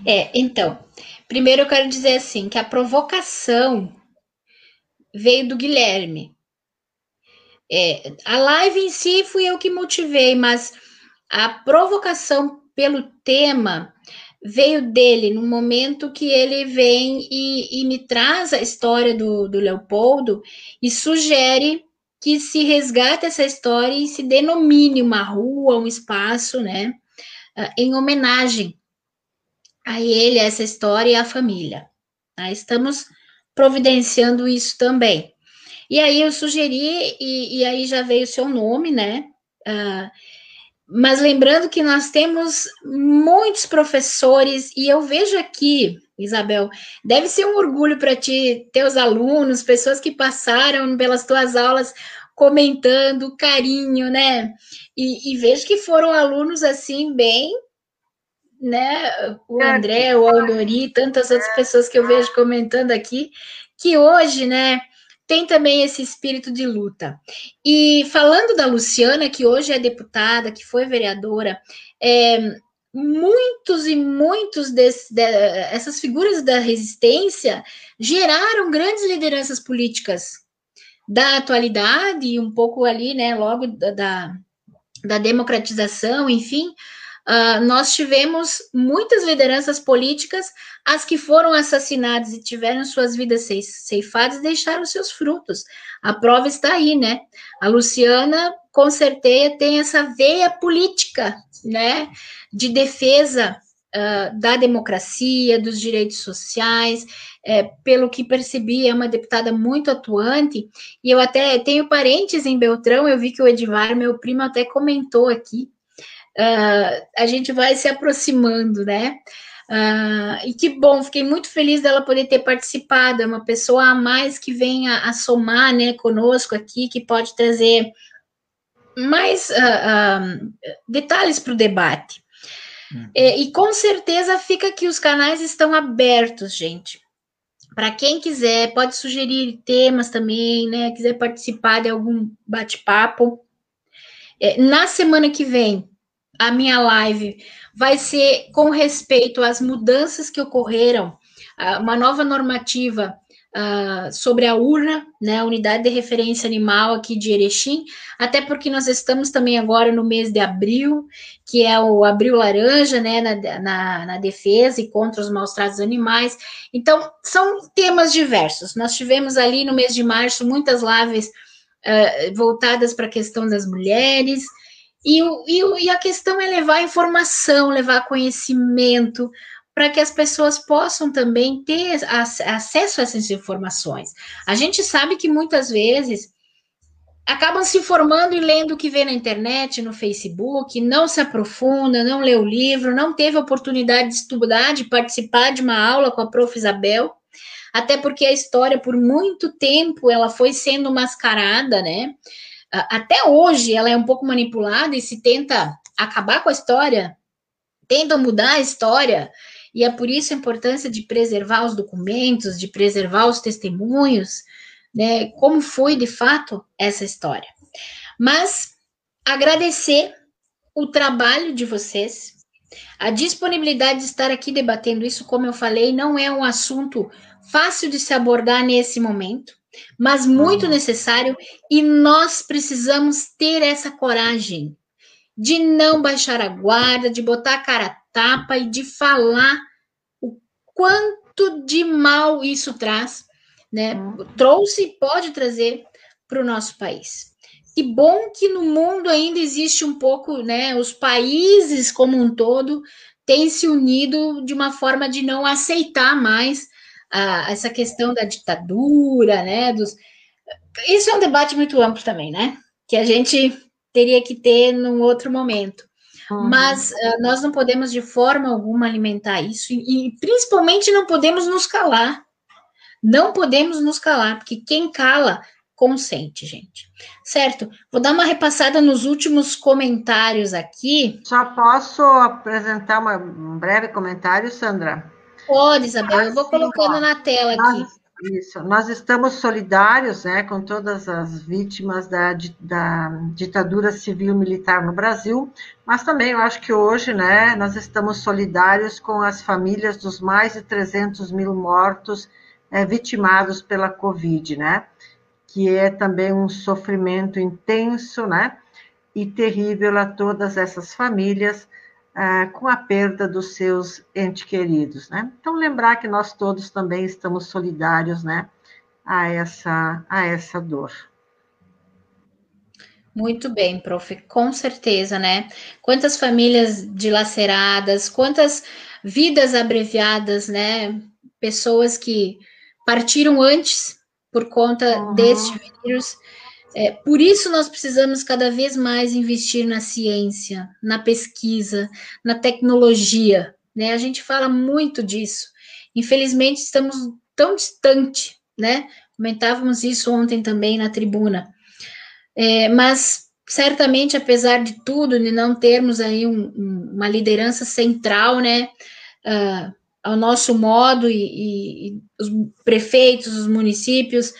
É, então, primeiro eu quero dizer assim, que a provocação veio do Guilherme. É, a live em si fui eu que motivei, mas a provocação pelo tema veio dele no momento que ele vem e, e me traz a história do, do Leopoldo e sugere que se resgate essa história e se denomine uma rua, um espaço, né, ah, em homenagem a ele, a essa história e à família. Tá? Estamos providenciando isso também. E aí eu sugeri, e, e aí já veio o seu nome, né? Uh, mas lembrando que nós temos muitos professores, e eu vejo aqui, Isabel, deve ser um orgulho para ti, teus alunos, pessoas que passaram pelas tuas aulas comentando, carinho, né? E, e vejo que foram alunos assim, bem, né? O André, o Aldori, tantas outras pessoas que eu vejo comentando aqui, que hoje, né? Tem também esse espírito de luta. E falando da Luciana, que hoje é deputada, que foi vereadora, é, muitos e muitos dessas de, figuras da resistência geraram grandes lideranças políticas da atualidade e um pouco ali, né, logo da, da, da democratização, enfim, Uh, nós tivemos muitas lideranças políticas, as que foram assassinadas e tiveram suas vidas ceifadas, deixaram seus frutos. A prova está aí, né? A Luciana, com certeza, tem essa veia política, né? De defesa uh, da democracia, dos direitos sociais. É, pelo que percebi, é uma deputada muito atuante. E eu até tenho parentes em Beltrão, eu vi que o Edivar, meu primo, até comentou aqui uh, a gente vai se aproximando, né? Uh, e que bom, fiquei muito feliz dela poder ter participado, é uma pessoa a mais que vem a, a somar né, conosco aqui, que pode trazer mais uh, detalhes para o debate. Uhum. E, e com certeza fica que os canais estão abertos, gente. Para quem quiser, pode sugerir temas também, né? Quiser participar de algum bate-papo. É, na semana que vem, a minha live vai ser com respeito às mudanças que ocorreram, uma nova normativa uh, sobre a urna, né, a unidade de referência animal aqui de Erechim, até porque nós estamos também agora no mês de abril, que é o abril laranja, né, na, na, na defesa e contra os maus tratos animais. Então, são temas diversos. Nós tivemos ali no mês de março muitas lives uh, voltadas para a questão das mulheres, e, e, e a questão é levar informação, levar conhecimento, para que as pessoas possam também ter acesso a essas informações. A gente sabe que muitas vezes acabam se informando e lendo o que vê na internet, no Facebook, não se aprofunda, não lê o livro, não teve oportunidade de estudar, de participar de uma aula com a prof. Isabel, até porque a história, por muito tempo, ela foi sendo mascarada, né? Até hoje ela é um pouco manipulada e se tenta acabar com a história, tenta mudar a história, e é por isso a importância de preservar os documentos, de preservar os testemunhos, né? Como foi de fato essa história. Mas agradecer o trabalho de vocês, a disponibilidade de estar aqui debatendo isso, como eu falei, não é um assunto fácil de se abordar nesse momento mas muito uhum. necessário, e nós precisamos ter essa coragem de não baixar a guarda, de botar a cara a tapa e de falar o quanto de mal isso traz, né? Uhum. Trouxe e pode trazer para o nosso país. Que bom que no mundo ainda existe um pouco, né? Os países como um todo têm se unido de uma forma de não aceitar mais a, essa questão da ditadura, né? Dos... Isso é um debate muito amplo também, né? Que a gente teria que ter num outro momento. Uhum. Mas uh, nós não podemos de forma alguma alimentar isso, e, e principalmente não podemos nos calar. Não podemos nos calar, porque quem cala consente, gente. Certo? Vou dar uma repassada nos últimos comentários aqui. Só posso apresentar uma, um breve comentário, Sandra? Pode, Isabel, eu vou colocando na tela aqui. Nós, isso, nós estamos solidários né, com todas as vítimas da, da ditadura civil-militar no Brasil, mas também eu acho que hoje né, nós estamos solidários com as famílias dos mais de 300 mil mortos é, vitimados pela Covid, né? Que é também um sofrimento intenso, né? E terrível a todas essas famílias, é, com a perda dos seus entes queridos. Né? Então, lembrar que nós todos também estamos solidários né, a, essa, a essa dor. Muito bem, prof, com certeza, né? Quantas famílias dilaceradas, quantas vidas abreviadas, né? Pessoas que partiram antes por conta uhum. deste vírus é, por isso, nós precisamos cada vez mais investir na ciência, na pesquisa, na tecnologia. Né? A gente fala muito disso. Infelizmente, estamos tão distante, né? Comentávamos isso ontem também na tribuna. É, mas certamente, apesar de tudo, de não termos aí um, um, uma liderança central, né, uh, ao nosso modo, e, e, e, os prefeitos, os municípios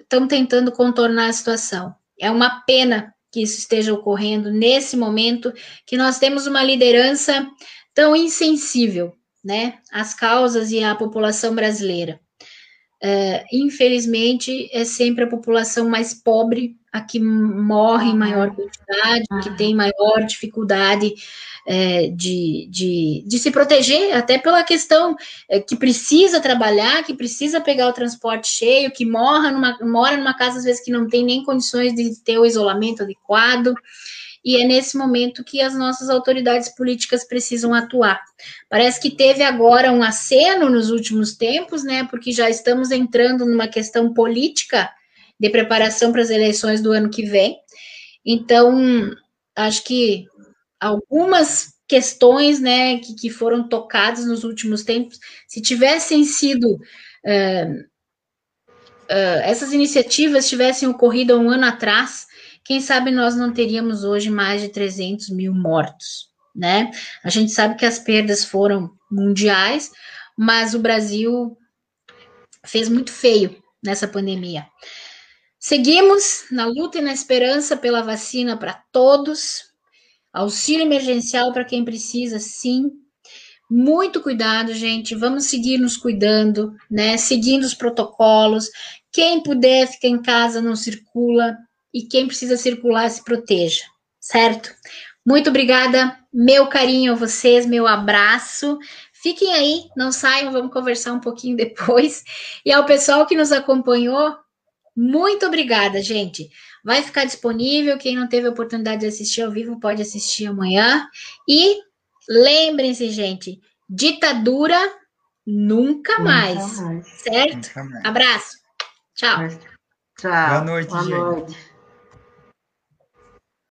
estão uh, tentando contornar a situação. É uma pena que isso esteja ocorrendo nesse momento, que nós temos uma liderança tão insensível, né, às causas e à população brasileira. Uh, infelizmente, é sempre a população mais pobre a que morre em maior quantidade, que tem maior dificuldade é, de, de, de, se proteger, até pela questão é, que precisa trabalhar, que precisa pegar o transporte cheio, que mora numa, mora numa casa, às vezes, que não tem nem condições de ter o isolamento adequado. E é nesse momento que as nossas autoridades políticas precisam atuar. Parece que teve agora um aceno nos últimos tempos, né? Porque já estamos entrando numa questão política de preparação para as eleições do ano que vem. Então, acho que algumas questões né, que, que foram tocadas nos últimos tempos, se tivessem sido. Uh, uh, essas iniciativas tivessem ocorrido há um ano atrás, quem sabe nós não teríamos hoje mais de 300 mil mortos, né? A gente sabe que as perdas foram mundiais, mas o Brasil fez muito feio nessa pandemia. Seguimos na luta e na esperança pela vacina para todos, auxílio emergencial para quem precisa, sim. Muito cuidado, gente. Vamos seguir nos cuidando, né? Seguindo os protocolos. Quem puder, fica em casa, não circula. E quem precisa circular, se proteja, certo? Muito obrigada, meu carinho a vocês, meu abraço. Fiquem aí, não saiam, vamos conversar um pouquinho (laughs) depois. E ao pessoal que nos acompanhou, muito obrigada, gente. Vai ficar disponível. Quem não teve a oportunidade de assistir ao vivo pode assistir amanhã. E lembrem-se, gente, ditadura nunca, nunca mais, mais, Certo? Nunca mais. Abraço. Tchau. Tchau. Boa noite, Boa gente. Noite.